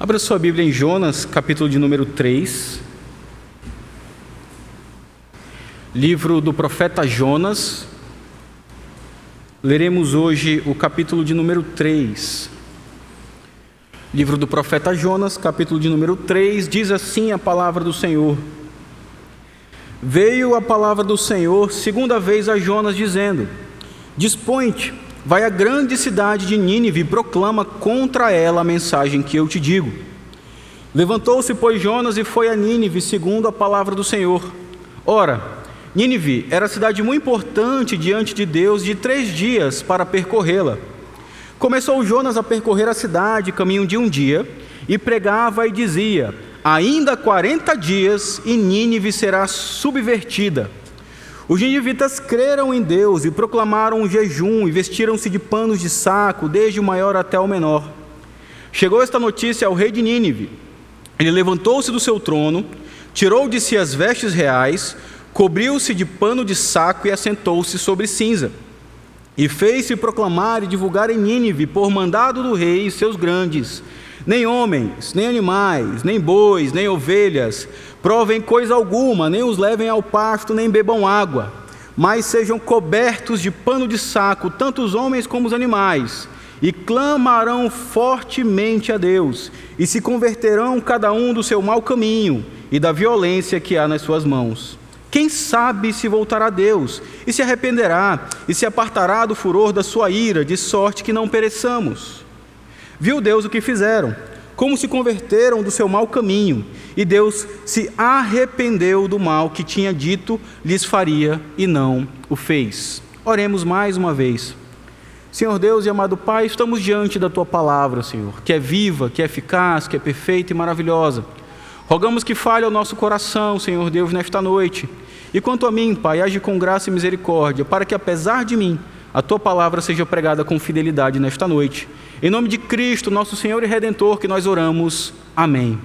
Abra sua Bíblia em Jonas, capítulo de número 3. Livro do profeta Jonas. Leremos hoje o capítulo de número 3. Livro do profeta Jonas, capítulo de número 3, diz assim a palavra do Senhor. Veio a palavra do Senhor segunda vez a Jonas, dizendo: Dispõe-te Vai à grande cidade de Nínive e proclama contra ela a mensagem que eu te digo. Levantou-se, pois, Jonas e foi a Nínive, segundo a palavra do Senhor. Ora, Nínive era cidade muito importante diante de Deus de três dias para percorrê-la. Começou Jonas a percorrer a cidade, caminho de um dia, e pregava e dizia: Ainda quarenta dias e Nínive será subvertida. Os ninivitas creram em Deus e proclamaram um jejum e vestiram-se de panos de saco, desde o maior até o menor. Chegou esta notícia ao rei de Nínive. Ele levantou-se do seu trono, tirou de si as vestes reais, cobriu-se de pano de saco e assentou-se sobre cinza. E fez-se proclamar e divulgar em Nínive, por mandado do rei e seus grandes, nem homens, nem animais, nem bois, nem ovelhas, provem coisa alguma, nem os levem ao pasto, nem bebam água, mas sejam cobertos de pano de saco, tanto os homens como os animais, e clamarão fortemente a Deus, e se converterão cada um do seu mau caminho e da violência que há nas suas mãos. Quem sabe se voltará a Deus, e se arrependerá, e se apartará do furor da sua ira, de sorte que não pereçamos. Viu Deus o que fizeram, como se converteram do seu mau caminho, e Deus se arrependeu do mal que tinha dito lhes faria e não o fez. Oremos mais uma vez. Senhor Deus e amado Pai, estamos diante da tua palavra, Senhor, que é viva, que é eficaz, que é perfeita e maravilhosa. Rogamos que fale ao nosso coração, Senhor Deus, nesta noite. E quanto a mim, Pai, age com graça e misericórdia, para que apesar de mim, a tua palavra seja pregada com fidelidade nesta noite. Em nome de Cristo, nosso Senhor e Redentor, que nós oramos. Amém.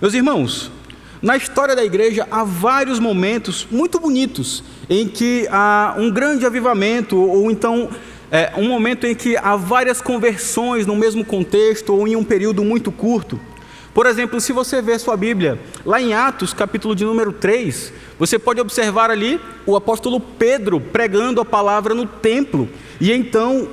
Meus irmãos, na história da igreja há vários momentos muito bonitos em que há um grande avivamento, ou então é, um momento em que há várias conversões no mesmo contexto ou em um período muito curto. Por exemplo, se você ver sua Bíblia, lá em Atos, capítulo de número 3, você pode observar ali o apóstolo Pedro pregando a palavra no templo. E então,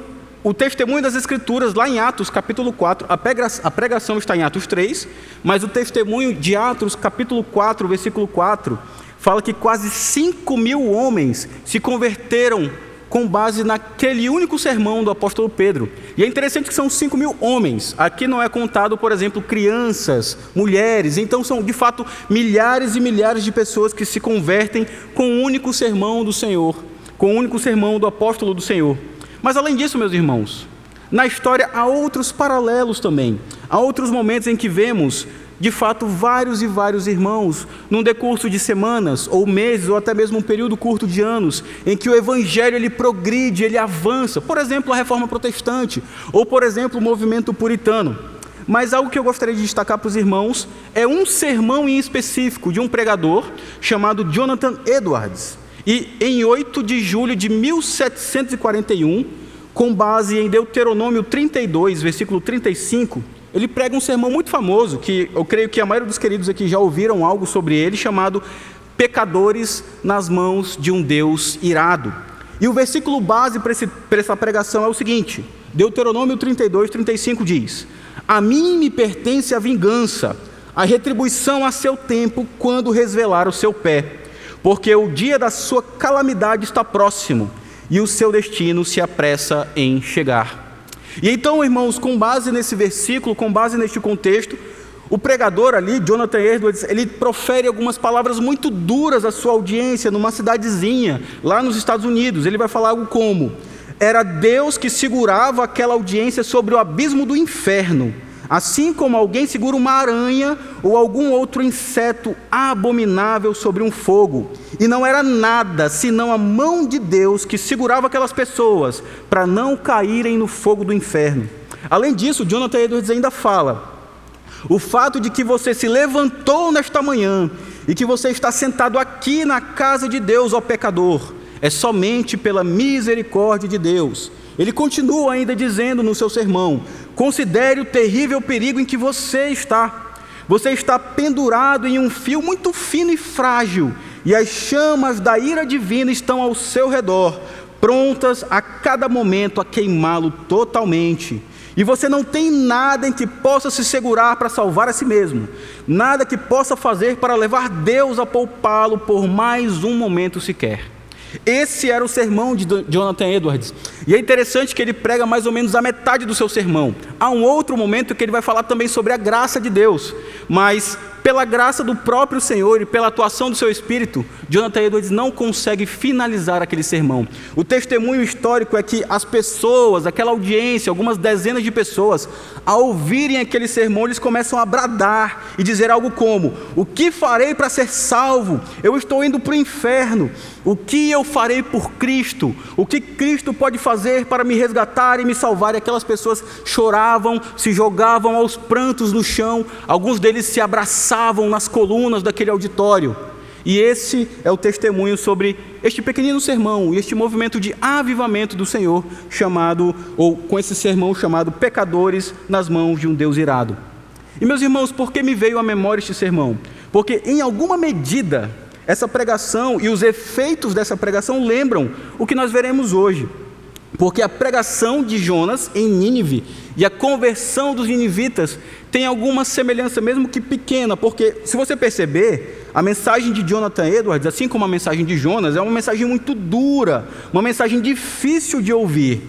o testemunho das Escrituras, lá em Atos, capítulo 4, a pregação está em Atos 3, mas o testemunho de Atos, capítulo 4, versículo 4, fala que quase 5 mil homens se converteram com base naquele único sermão do apóstolo Pedro. E é interessante que são 5 mil homens. Aqui não é contado, por exemplo, crianças, mulheres. Então são, de fato, milhares e milhares de pessoas que se convertem com o único sermão do Senhor, com o único sermão do apóstolo do Senhor. Mas além disso, meus irmãos, na história há outros paralelos também. Há outros momentos em que vemos de fato, vários e vários irmãos, num decurso de semanas, ou meses, ou até mesmo um período curto de anos, em que o evangelho ele progride, ele avança. Por exemplo, a reforma protestante, ou por exemplo, o movimento puritano. Mas algo que eu gostaria de destacar para os irmãos é um sermão em específico de um pregador chamado Jonathan Edwards. E em 8 de julho de 1741, com base em Deuteronômio 32, versículo 35, ele prega um sermão muito famoso, que eu creio que a maioria dos queridos aqui já ouviram algo sobre ele, chamado Pecadores nas mãos de um Deus irado. E o versículo base para, esse, para essa pregação é o seguinte: Deuteronômio 32, 35 diz: A mim me pertence a vingança, a retribuição a seu tempo, quando resvelar o seu pé, porque o dia da sua calamidade está próximo e o seu destino se apressa em chegar. E então, irmãos, com base nesse versículo, com base neste contexto, o pregador ali, Jonathan Edwards, ele profere algumas palavras muito duras à sua audiência numa cidadezinha lá nos Estados Unidos. Ele vai falar algo como: era Deus que segurava aquela audiência sobre o abismo do inferno Assim como alguém segura uma aranha ou algum outro inseto abominável sobre um fogo, e não era nada senão a mão de Deus que segurava aquelas pessoas para não caírem no fogo do inferno. Além disso, Jonathan Edwards ainda fala: o fato de que você se levantou nesta manhã e que você está sentado aqui na casa de Deus, ó pecador, é somente pela misericórdia de Deus. Ele continua ainda dizendo no seu sermão: considere o terrível perigo em que você está. Você está pendurado em um fio muito fino e frágil, e as chamas da ira divina estão ao seu redor, prontas a cada momento a queimá-lo totalmente. E você não tem nada em que possa se segurar para salvar a si mesmo, nada que possa fazer para levar Deus a poupá-lo por mais um momento sequer. Esse era o sermão de Jonathan Edwards. E é interessante que ele prega mais ou menos a metade do seu sermão. Há um outro momento que ele vai falar também sobre a graça de Deus, mas pela graça do próprio Senhor e pela atuação do seu espírito, Jonathan Edwards não consegue finalizar aquele sermão. O testemunho histórico é que as pessoas, aquela audiência, algumas dezenas de pessoas, ao ouvirem aquele sermão, eles começam a bradar e dizer algo como: O que farei para ser salvo? Eu estou indo para o inferno. O que eu farei por Cristo? O que Cristo pode fazer para me resgatar e me salvar? E aquelas pessoas choravam, se jogavam aos prantos no chão, alguns deles se abraçavam nas colunas daquele auditório. E esse é o testemunho sobre este pequenino sermão e este movimento de avivamento do Senhor, chamado, ou com esse sermão chamado Pecadores nas mãos de um Deus irado. E meus irmãos, por que me veio à memória este sermão? Porque, em alguma medida, essa pregação e os efeitos dessa pregação lembram o que nós veremos hoje. Porque a pregação de Jonas em Nínive e a conversão dos ninivitas tem alguma semelhança, mesmo que pequena, porque se você perceber, a mensagem de Jonathan Edwards, assim como a mensagem de Jonas, é uma mensagem muito dura, uma mensagem difícil de ouvir.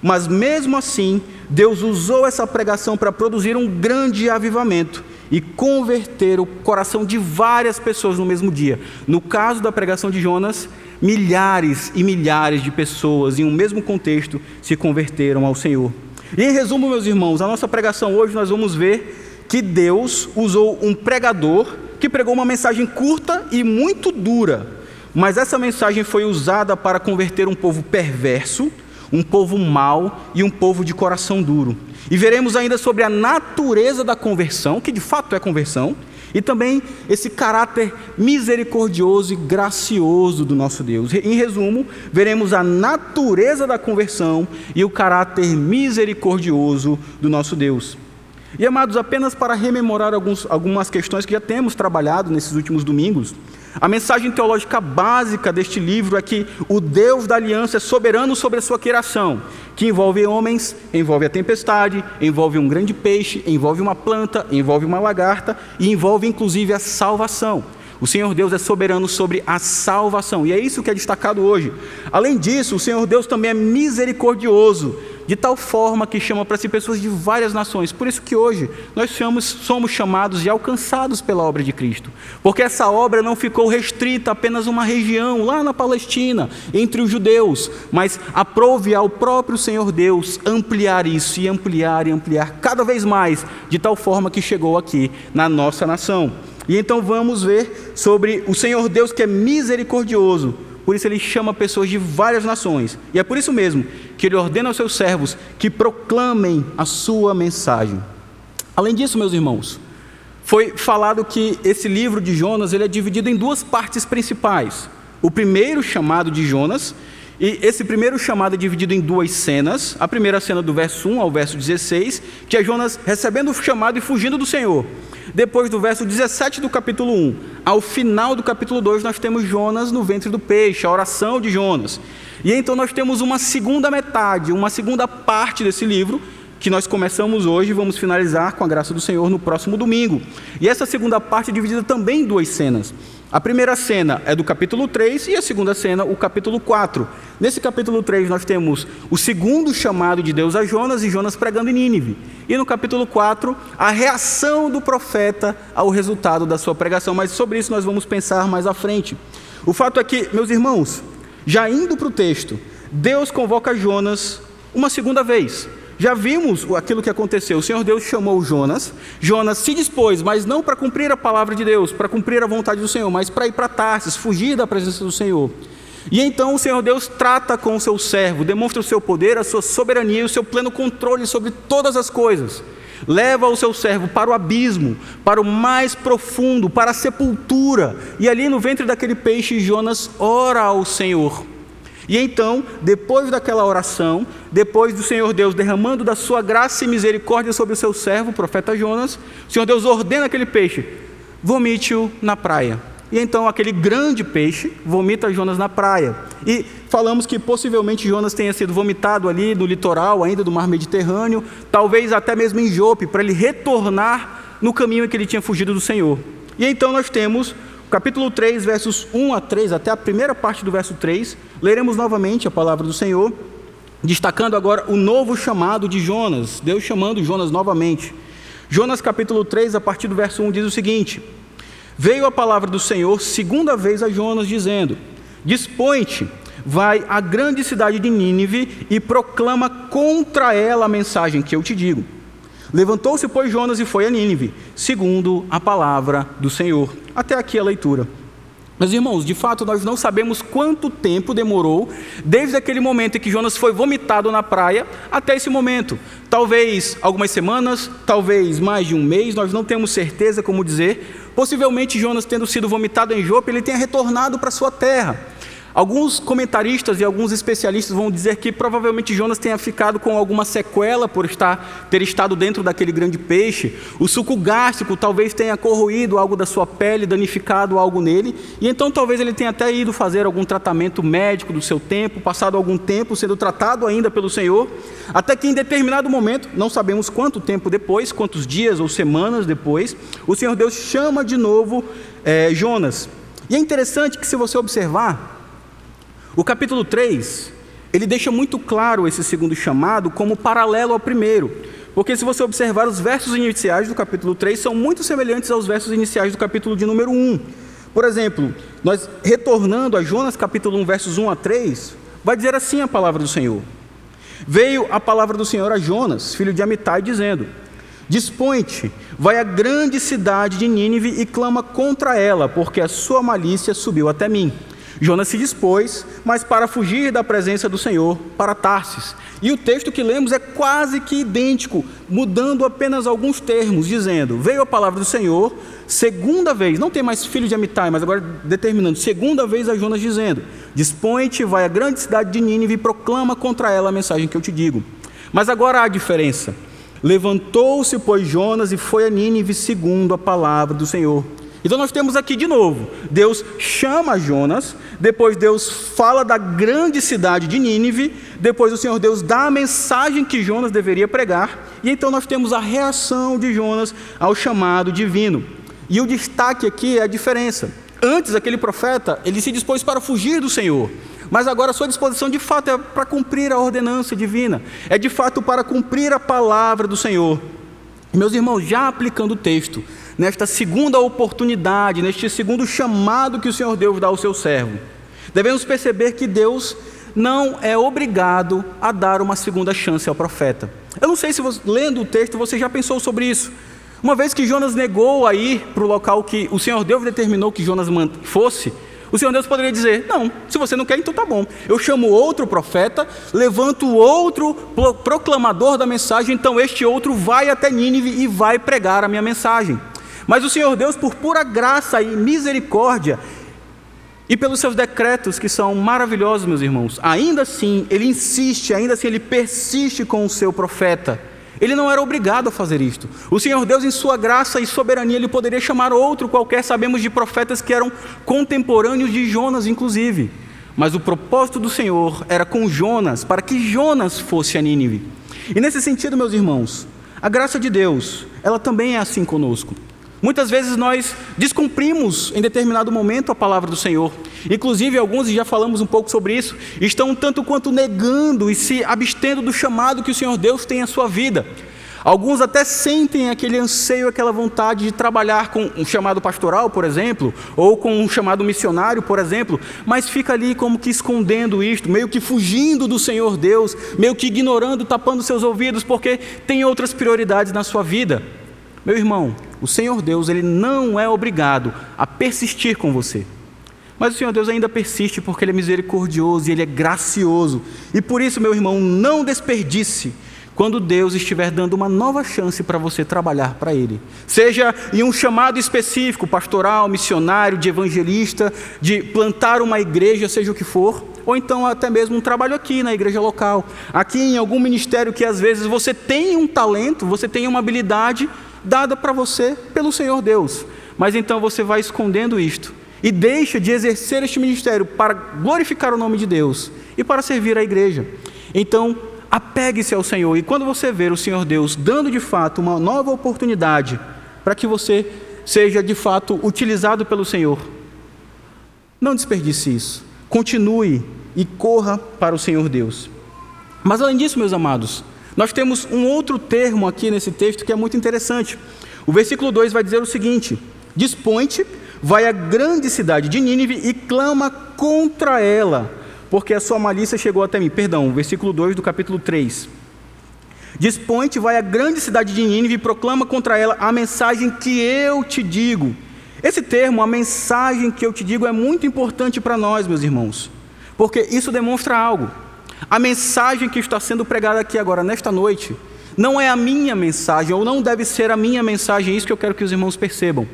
Mas mesmo assim, Deus usou essa pregação para produzir um grande avivamento e converter o coração de várias pessoas no mesmo dia. No caso da pregação de Jonas, milhares e milhares de pessoas em um mesmo contexto se converteram ao Senhor. E em resumo, meus irmãos, a nossa pregação hoje nós vamos ver que Deus usou um pregador que pregou uma mensagem curta e muito dura, mas essa mensagem foi usada para converter um povo perverso, um povo mau e um povo de coração duro. E veremos ainda sobre a natureza da conversão, que de fato é conversão, e também esse caráter misericordioso e gracioso do nosso Deus. Em resumo, veremos a natureza da conversão e o caráter misericordioso do nosso Deus. E amados, apenas para rememorar alguns, algumas questões que já temos trabalhado nesses últimos domingos, a mensagem teológica básica deste livro é que o Deus da aliança é soberano sobre a sua criação, que envolve homens, envolve a tempestade, envolve um grande peixe, envolve uma planta, envolve uma lagarta e envolve inclusive a salvação. O Senhor Deus é soberano sobre a salvação, e é isso que é destacado hoje. Além disso, o Senhor Deus também é misericordioso, de tal forma que chama para si pessoas de várias nações. Por isso que hoje nós somos, somos chamados e alcançados pela obra de Cristo, porque essa obra não ficou restrita a apenas uma região lá na Palestina, entre os judeus, mas aprove ao próprio Senhor Deus ampliar isso e ampliar e ampliar cada vez mais, de tal forma que chegou aqui na nossa nação. E então vamos ver sobre o Senhor Deus que é misericordioso. Por isso ele chama pessoas de várias nações. E é por isso mesmo que ele ordena aos seus servos que proclamem a sua mensagem. Além disso, meus irmãos, foi falado que esse livro de Jonas ele é dividido em duas partes principais. O primeiro chamado de Jonas e esse primeiro chamado é dividido em duas cenas. A primeira cena do verso 1 ao verso 16, que é Jonas recebendo o chamado e fugindo do Senhor. Depois do verso 17 do capítulo 1 ao final do capítulo 2, nós temos Jonas no ventre do peixe, a oração de Jonas. E então nós temos uma segunda metade, uma segunda parte desse livro, que nós começamos hoje e vamos finalizar com a graça do Senhor no próximo domingo. E essa segunda parte é dividida também em duas cenas. A primeira cena é do capítulo 3 e a segunda cena, o capítulo 4. Nesse capítulo 3, nós temos o segundo chamado de Deus a Jonas e Jonas pregando em Nínive. E no capítulo 4, a reação do profeta ao resultado da sua pregação. Mas sobre isso nós vamos pensar mais à frente. O fato é que, meus irmãos, já indo para o texto, Deus convoca Jonas uma segunda vez. Já vimos aquilo que aconteceu. O Senhor Deus chamou Jonas. Jonas se dispôs, mas não para cumprir a palavra de Deus, para cumprir a vontade do Senhor, mas para ir para Tarsis, fugir da presença do Senhor. E então o Senhor Deus trata com o seu servo, demonstra o seu poder, a sua soberania e o seu pleno controle sobre todas as coisas. Leva o seu servo para o abismo, para o mais profundo, para a sepultura. E ali no ventre daquele peixe, Jonas ora ao Senhor. E então, depois daquela oração, depois do Senhor Deus derramando da sua graça e misericórdia sobre o seu servo, o profeta Jonas, o Senhor Deus ordena aquele peixe: vomite-o na praia. E então aquele grande peixe vomita Jonas na praia. E falamos que possivelmente Jonas tenha sido vomitado ali no litoral ainda do mar Mediterrâneo, talvez até mesmo em Jope, para ele retornar no caminho em que ele tinha fugido do Senhor. E então nós temos capítulo 3, versos 1 a 3, até a primeira parte do verso 3, leremos novamente a palavra do Senhor, destacando agora o novo chamado de Jonas, Deus chamando Jonas novamente. Jonas capítulo 3, a partir do verso 1, diz o seguinte: Veio a palavra do Senhor segunda vez a Jonas, dizendo: Dispõe-te, vai à grande cidade de Nínive e proclama contra ela a mensagem que eu te digo. Levantou-se, pois, Jonas e foi a Nínive, segundo a palavra do Senhor. Até aqui a leitura. Mas, irmãos, de fato, nós não sabemos quanto tempo demorou desde aquele momento em que Jonas foi vomitado na praia até esse momento. Talvez algumas semanas, talvez mais de um mês, nós não temos certeza como dizer. Possivelmente, Jonas, tendo sido vomitado em Jope, ele tenha retornado para sua terra. Alguns comentaristas e alguns especialistas vão dizer que provavelmente Jonas tenha ficado com alguma sequela por estar, ter estado dentro daquele grande peixe. O suco gástrico talvez tenha corroído algo da sua pele, danificado algo nele. E então talvez ele tenha até ido fazer algum tratamento médico do seu tempo, passado algum tempo sendo tratado ainda pelo Senhor. Até que em determinado momento, não sabemos quanto tempo depois, quantos dias ou semanas depois, o Senhor Deus chama de novo é, Jonas. E é interessante que se você observar, o capítulo 3, ele deixa muito claro esse segundo chamado como paralelo ao primeiro. Porque se você observar os versos iniciais do capítulo 3 são muito semelhantes aos versos iniciais do capítulo de número 1. Por exemplo, nós retornando a Jonas capítulo 1, versos 1 a 3, vai dizer assim a palavra do Senhor. Veio a palavra do Senhor a Jonas, filho de Amitai, dizendo: Dispõe-te, vai à grande cidade de Nínive e clama contra ela, porque a sua malícia subiu até mim. Jonas se dispôs, mas para fugir da presença do Senhor, para Tarsis. E o texto que lemos é quase que idêntico, mudando apenas alguns termos, dizendo: Veio a palavra do Senhor, segunda vez, não tem mais filho de Amitai, mas agora determinando, segunda vez a Jonas dizendo: Dispõe-te, vai à grande cidade de Nínive e proclama contra ela a mensagem que eu te digo. Mas agora há diferença. Levantou-se, pois, Jonas e foi a Nínive segundo a palavra do Senhor. Então nós temos aqui de novo, Deus chama Jonas, depois Deus fala da grande cidade de Nínive, depois o Senhor Deus dá a mensagem que Jonas deveria pregar, e então nós temos a reação de Jonas ao chamado divino. E o destaque aqui é a diferença. Antes aquele profeta, ele se dispôs para fugir do Senhor, mas agora sua disposição de fato é para cumprir a ordenança divina, é de fato para cumprir a palavra do Senhor. Meus irmãos, já aplicando o texto, nesta segunda oportunidade, neste segundo chamado que o Senhor Deus dá ao seu servo. Devemos perceber que Deus não é obrigado a dar uma segunda chance ao profeta. Eu não sei se você, lendo o texto você já pensou sobre isso. Uma vez que Jonas negou a ir para o local que o Senhor Deus determinou que Jonas fosse, o Senhor Deus poderia dizer: Não, se você não quer, então tá bom. Eu chamo outro profeta, levanto outro proclamador da mensagem, então este outro vai até Nínive e vai pregar a minha mensagem. Mas o Senhor Deus, por pura graça e misericórdia, e pelos seus decretos que são maravilhosos, meus irmãos, ainda assim ele insiste, ainda assim ele persiste com o seu profeta. Ele não era obrigado a fazer isto. O Senhor Deus, em sua graça e soberania, ele poderia chamar outro qualquer. Sabemos de profetas que eram contemporâneos de Jonas, inclusive. Mas o propósito do Senhor era com Jonas, para que Jonas fosse a Nínive. E nesse sentido, meus irmãos, a graça de Deus, ela também é assim conosco. Muitas vezes nós descumprimos em determinado momento a palavra do Senhor. Inclusive, alguns, e já falamos um pouco sobre isso, estão tanto quanto negando e se abstendo do chamado que o Senhor Deus tem à sua vida. Alguns até sentem aquele anseio, aquela vontade de trabalhar com um chamado pastoral, por exemplo, ou com um chamado missionário, por exemplo, mas fica ali como que escondendo isto, meio que fugindo do Senhor Deus, meio que ignorando, tapando seus ouvidos, porque tem outras prioridades na sua vida. Meu irmão, o Senhor Deus, ele não é obrigado a persistir com você. Mas o Senhor Deus ainda persiste porque ele é misericordioso e ele é gracioso. E por isso, meu irmão, não desperdice quando Deus estiver dando uma nova chance para você trabalhar para Ele. Seja em um chamado específico, pastoral, missionário, de evangelista, de plantar uma igreja, seja o que for, ou então até mesmo um trabalho aqui na igreja local, aqui em algum ministério que às vezes você tem um talento, você tem uma habilidade dada para você pelo Senhor Deus, mas então você vai escondendo isto e deixa de exercer este ministério para glorificar o nome de Deus e para servir a igreja. Então, apegue-se ao Senhor e quando você ver o Senhor Deus dando de fato uma nova oportunidade para que você seja de fato utilizado pelo Senhor, não desperdice isso. Continue e corra para o Senhor Deus. Mas além disso, meus amados, nós temos um outro termo aqui nesse texto que é muito interessante. O versículo 2 vai dizer o seguinte: Dispõe-te, vai à grande cidade de Nínive e clama contra ela, porque a sua malícia chegou até mim. Perdão, versículo 2 do capítulo 3. Dispõe-te, vai à grande cidade de Nínive e proclama contra ela a mensagem que eu te digo. Esse termo, a mensagem que eu te digo, é muito importante para nós, meus irmãos, porque isso demonstra algo. A mensagem que está sendo pregada aqui agora, nesta noite, não é a minha mensagem, ou não deve ser a minha mensagem, é isso que eu quero que os irmãos percebam.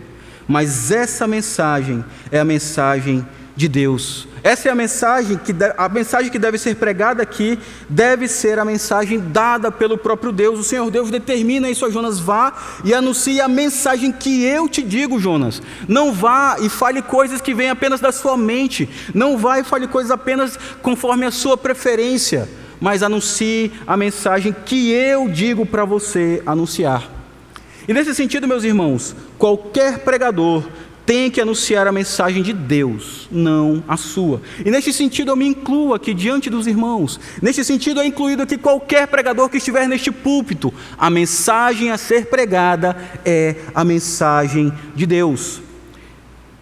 Mas essa mensagem é a mensagem de Deus. Essa é a mensagem que a mensagem que deve ser pregada aqui deve ser a mensagem dada pelo próprio Deus. O Senhor Deus determina isso a Jonas vá e anuncie a mensagem que eu te digo, Jonas. Não vá e fale coisas que vêm apenas da sua mente. Não vá e fale coisas apenas conforme a sua preferência, mas anuncie a mensagem que eu digo para você anunciar. E nesse sentido, meus irmãos, qualquer pregador tem que anunciar a mensagem de Deus, não a sua. E neste sentido eu me incluo aqui diante dos irmãos. Neste sentido é incluído aqui qualquer pregador que estiver neste púlpito. A mensagem a ser pregada é a mensagem de Deus.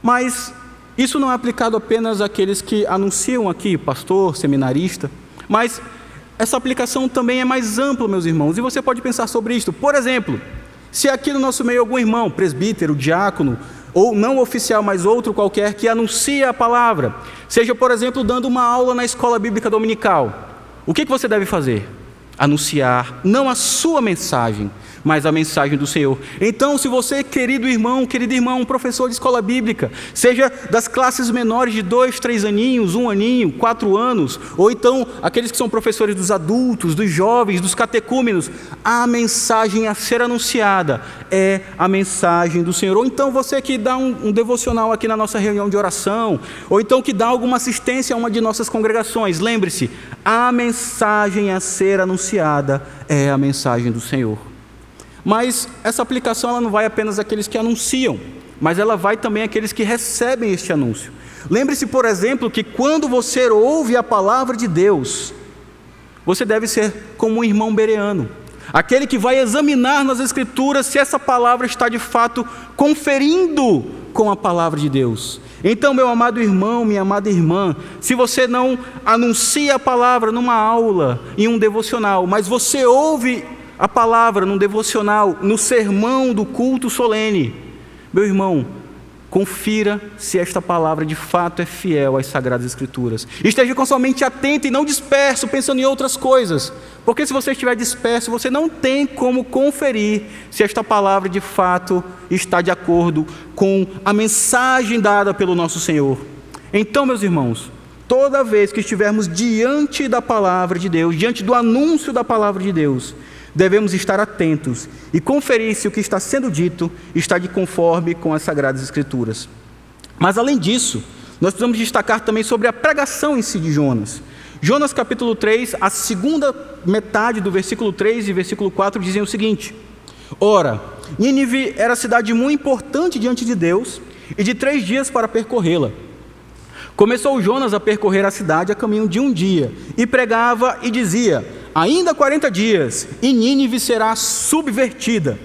Mas isso não é aplicado apenas àqueles que anunciam aqui, pastor, seminarista, mas essa aplicação também é mais ampla, meus irmãos. E você pode pensar sobre isto. Por exemplo, se aqui no nosso meio algum irmão, presbítero, diácono, ou não oficial, mas outro qualquer, que anuncia a palavra, seja, por exemplo, dando uma aula na escola bíblica dominical, o que, que você deve fazer? Anunciar não a sua mensagem, mas a mensagem do Senhor. Então, se você, querido irmão, querido irmão, professor de escola bíblica, seja das classes menores de dois, três aninhos, um aninho, quatro anos, ou então aqueles que são professores dos adultos, dos jovens, dos catecúmenos, a mensagem a ser anunciada é a mensagem do Senhor. Ou então você que dá um, um devocional aqui na nossa reunião de oração, ou então que dá alguma assistência a uma de nossas congregações, lembre-se, a mensagem a ser anunciada é a mensagem do Senhor. Mas essa aplicação ela não vai apenas àqueles que anunciam, mas ela vai também àqueles que recebem este anúncio. Lembre-se, por exemplo, que quando você ouve a palavra de Deus, você deve ser como um irmão bereano, aquele que vai examinar nas Escrituras se essa palavra está de fato conferindo com a palavra de Deus. Então, meu amado irmão, minha amada irmã, se você não anuncia a palavra numa aula, em um devocional, mas você ouve a palavra num devocional, no sermão do culto solene. Meu irmão, confira se esta palavra de fato é fiel às Sagradas Escrituras. Esteja com sua mente atenta e não disperso, pensando em outras coisas. Porque se você estiver disperso, você não tem como conferir se esta palavra de fato está de acordo com a mensagem dada pelo nosso Senhor. Então, meus irmãos, toda vez que estivermos diante da palavra de Deus, diante do anúncio da palavra de Deus, devemos estar atentos e conferir se o que está sendo dito está de conforme com as Sagradas Escrituras. Mas além disso, nós precisamos destacar também sobre a pregação em si de Jonas. Jonas capítulo 3, a segunda metade do versículo 3 e versículo 4 dizem o seguinte: Ora, Nínive era cidade muito importante diante de Deus e de três dias para percorrê-la. Começou Jonas a percorrer a cidade a caminho de um dia e pregava e dizia: Ainda 40 dias e Nínive será subvertida.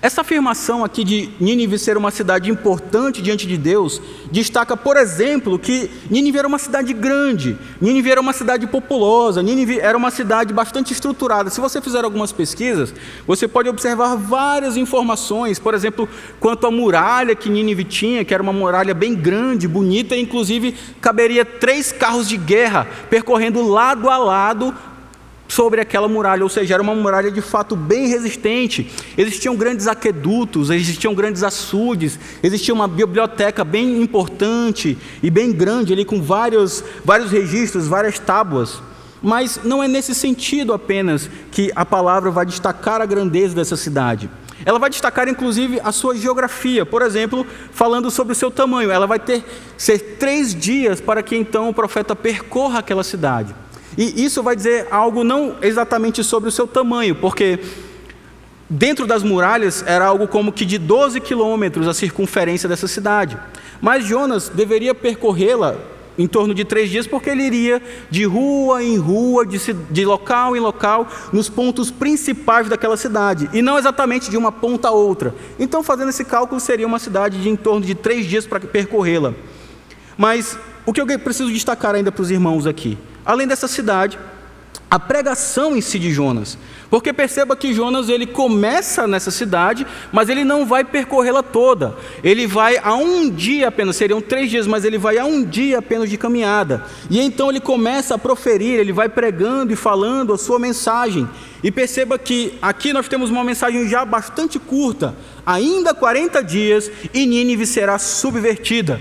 Essa afirmação aqui de Nínive ser uma cidade importante diante de Deus destaca, por exemplo, que Nínive era uma cidade grande, Nínive era uma cidade populosa, Nínive era uma cidade bastante estruturada. Se você fizer algumas pesquisas, você pode observar várias informações, por exemplo, quanto à muralha que Nínive tinha, que era uma muralha bem grande, bonita, inclusive caberia três carros de guerra percorrendo lado a lado sobre aquela muralha, ou seja, era uma muralha de fato bem resistente. Existiam grandes aquedutos, existiam grandes açudes, existia uma biblioteca bem importante e bem grande ali com vários, vários registros, várias tábuas. Mas não é nesse sentido apenas que a palavra vai destacar a grandeza dessa cidade. Ela vai destacar inclusive a sua geografia, por exemplo, falando sobre o seu tamanho. Ela vai ter ser três dias para que então o profeta percorra aquela cidade. E isso vai dizer algo não exatamente sobre o seu tamanho, porque dentro das muralhas era algo como que de 12 quilômetros a circunferência dessa cidade. Mas Jonas deveria percorrê-la em torno de três dias, porque ele iria de rua em rua, de, local em local, nos pontos principais daquela cidade, e não exatamente de uma ponta a outra. Então, fazendo esse cálculo, seria uma cidade de em torno de três dias para percorrê-la. Mas o que eu preciso destacar ainda para os irmãos aqui? Além dessa cidade, a pregação em si de Jonas. Porque perceba que Jonas ele começa nessa cidade, mas ele não vai percorrê-la toda. Ele vai a um dia apenas, seriam três dias, mas ele vai a um dia apenas de caminhada. E então ele começa a proferir, ele vai pregando e falando a sua mensagem. E perceba que aqui nós temos uma mensagem já bastante curta. Ainda 40 dias e Nínive será subvertida.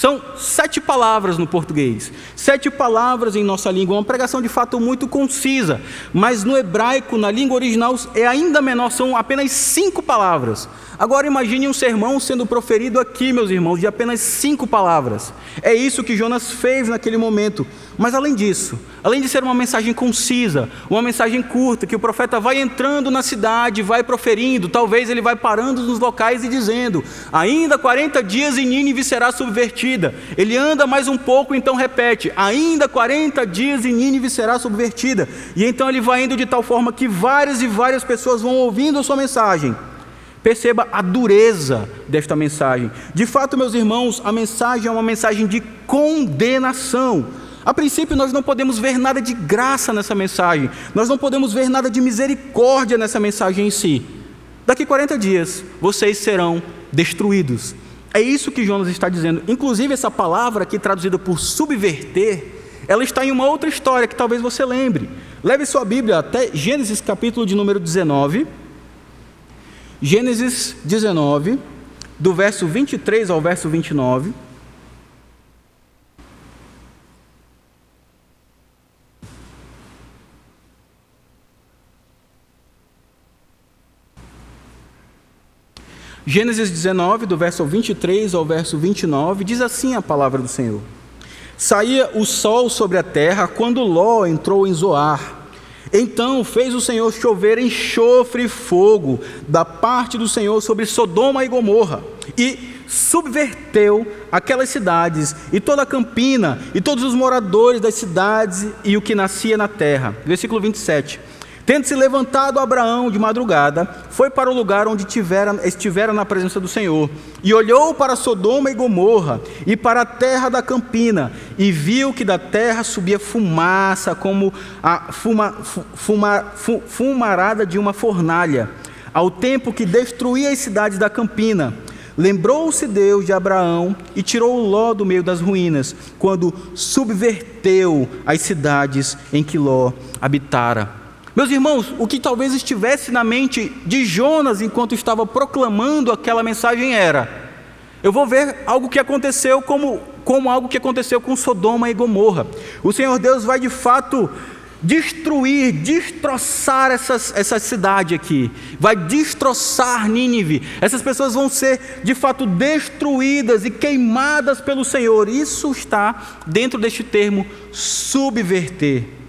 São sete palavras no português, sete palavras em nossa língua, uma pregação de fato muito concisa, mas no hebraico, na língua original, é ainda menor, são apenas cinco palavras. Agora imagine um sermão sendo proferido aqui, meus irmãos, de apenas cinco palavras. É isso que Jonas fez naquele momento. Mas além disso, além de ser uma mensagem concisa, uma mensagem curta, que o profeta vai entrando na cidade, vai proferindo, talvez ele vai parando nos locais e dizendo: ainda 40 dias e Nínive será subvertida. Ele anda mais um pouco, então repete: ainda 40 dias e Nínive será subvertida. E então ele vai indo de tal forma que várias e várias pessoas vão ouvindo a sua mensagem. Perceba a dureza desta mensagem. De fato, meus irmãos, a mensagem é uma mensagem de condenação. A princípio, nós não podemos ver nada de graça nessa mensagem, nós não podemos ver nada de misericórdia nessa mensagem em si. Daqui 40 dias, vocês serão destruídos. É isso que Jonas está dizendo. Inclusive, essa palavra aqui traduzida por subverter, ela está em uma outra história que talvez você lembre. Leve sua Bíblia até Gênesis capítulo de número 19. Gênesis 19, do verso 23 ao verso 29. Gênesis 19, do verso 23 ao verso 29, diz assim a palavra do Senhor: Saía o sol sobre a terra quando Ló entrou em Zoar então fez o Senhor chover enxofre e fogo da parte do Senhor sobre Sodoma e Gomorra, e subverteu aquelas cidades, e toda a campina, e todos os moradores das cidades, e o que nascia na terra. Versículo 27. Tendo se levantado Abraão de madrugada, foi para o lugar onde tivera, estivera na presença do Senhor, e olhou para Sodoma e Gomorra, e para a terra da campina, e viu que da terra subia fumaça, como a fuma, fuma, fumarada de uma fornalha, ao tempo que destruía as cidades da campina. Lembrou-se Deus de Abraão e tirou Ló do meio das ruínas, quando subverteu as cidades em que Ló habitara. Meus irmãos, o que talvez estivesse na mente de Jonas enquanto estava proclamando aquela mensagem era: eu vou ver algo que aconteceu como, como algo que aconteceu com Sodoma e Gomorra. O Senhor Deus vai de fato destruir, destroçar essas, essa cidade aqui, vai destroçar Nínive. Essas pessoas vão ser de fato destruídas e queimadas pelo Senhor. Isso está dentro deste termo subverter.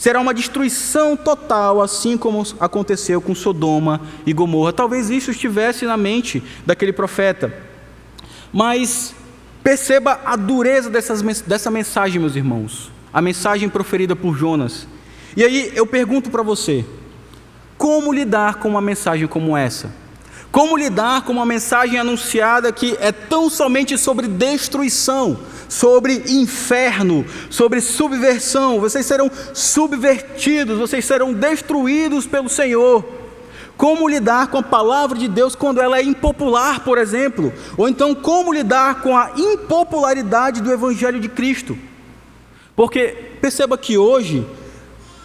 Será uma destruição total, assim como aconteceu com Sodoma e Gomorra. Talvez isso estivesse na mente daquele profeta. Mas perceba a dureza dessas, dessa mensagem, meus irmãos. A mensagem proferida por Jonas. E aí eu pergunto para você: como lidar com uma mensagem como essa? Como lidar com uma mensagem anunciada que é tão somente sobre destruição, sobre inferno, sobre subversão? Vocês serão subvertidos, vocês serão destruídos pelo Senhor. Como lidar com a palavra de Deus quando ela é impopular, por exemplo? Ou então, como lidar com a impopularidade do Evangelho de Cristo? Porque perceba que hoje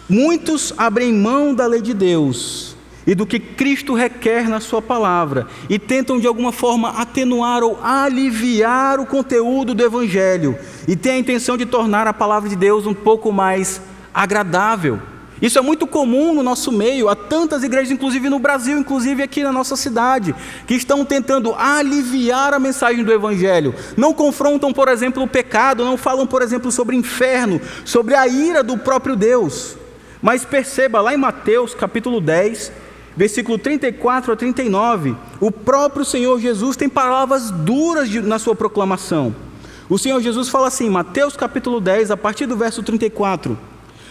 Muitos abrem mão da lei de Deus e do que Cristo requer na Sua palavra e tentam de alguma forma atenuar ou aliviar o conteúdo do Evangelho e têm a intenção de tornar a palavra de Deus um pouco mais agradável. Isso é muito comum no nosso meio, há tantas igrejas, inclusive no Brasil, inclusive aqui na nossa cidade, que estão tentando aliviar a mensagem do Evangelho. Não confrontam, por exemplo, o pecado, não falam, por exemplo, sobre inferno, sobre a ira do próprio Deus. Mas perceba lá em Mateus capítulo 10, versículo 34 a 39, o próprio Senhor Jesus tem palavras duras de, na sua proclamação. O Senhor Jesus fala assim, Mateus capítulo 10, a partir do verso 34.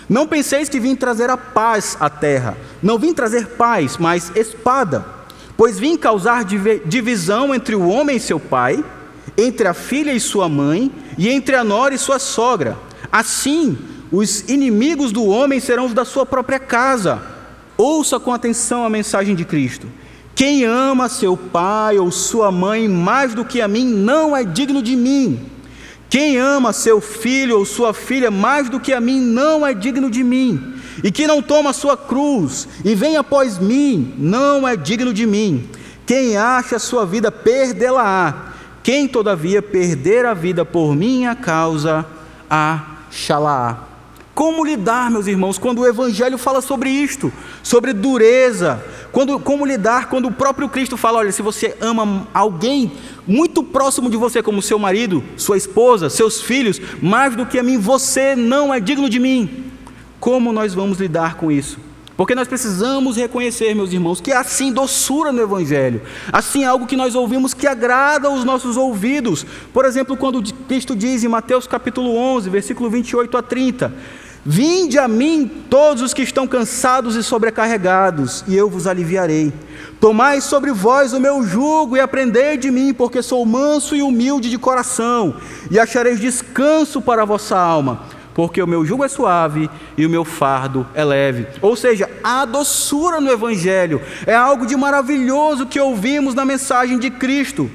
Não penseis que vim trazer a paz à terra. Não vim trazer paz, mas espada. Pois vim causar divisão entre o homem e seu pai, entre a filha e sua mãe, e entre a nora e sua sogra. Assim, os inimigos do homem serão os da sua própria casa. Ouça com atenção a mensagem de Cristo. Quem ama seu pai ou sua mãe mais do que a mim não é digno de mim. Quem ama seu filho ou sua filha mais do que a mim não é digno de mim. E que não toma sua cruz e vem após mim não é digno de mim. Quem acha sua vida perdê-la-á. Quem todavia perder a vida por minha causa, achará. Como lidar, meus irmãos, quando o Evangelho fala sobre isto, sobre dureza? Quando, como lidar quando o próprio Cristo fala: olha, se você ama alguém muito próximo de você, como seu marido, sua esposa, seus filhos, mais do que a mim, você não é digno de mim. Como nós vamos lidar com isso? Porque nós precisamos reconhecer, meus irmãos, que há assim doçura no Evangelho, assim algo que nós ouvimos que agrada aos nossos ouvidos. Por exemplo, quando Cristo diz em Mateus capítulo 11, versículo 28 a 30: Vinde a mim todos os que estão cansados e sobrecarregados, e eu vos aliviarei. Tomai sobre vós o meu jugo e aprendei de mim, porque sou manso e humilde de coração, e achareis descanso para a vossa alma, porque o meu jugo é suave e o meu fardo é leve. Ou seja, a doçura no Evangelho é algo de maravilhoso que ouvimos na mensagem de Cristo.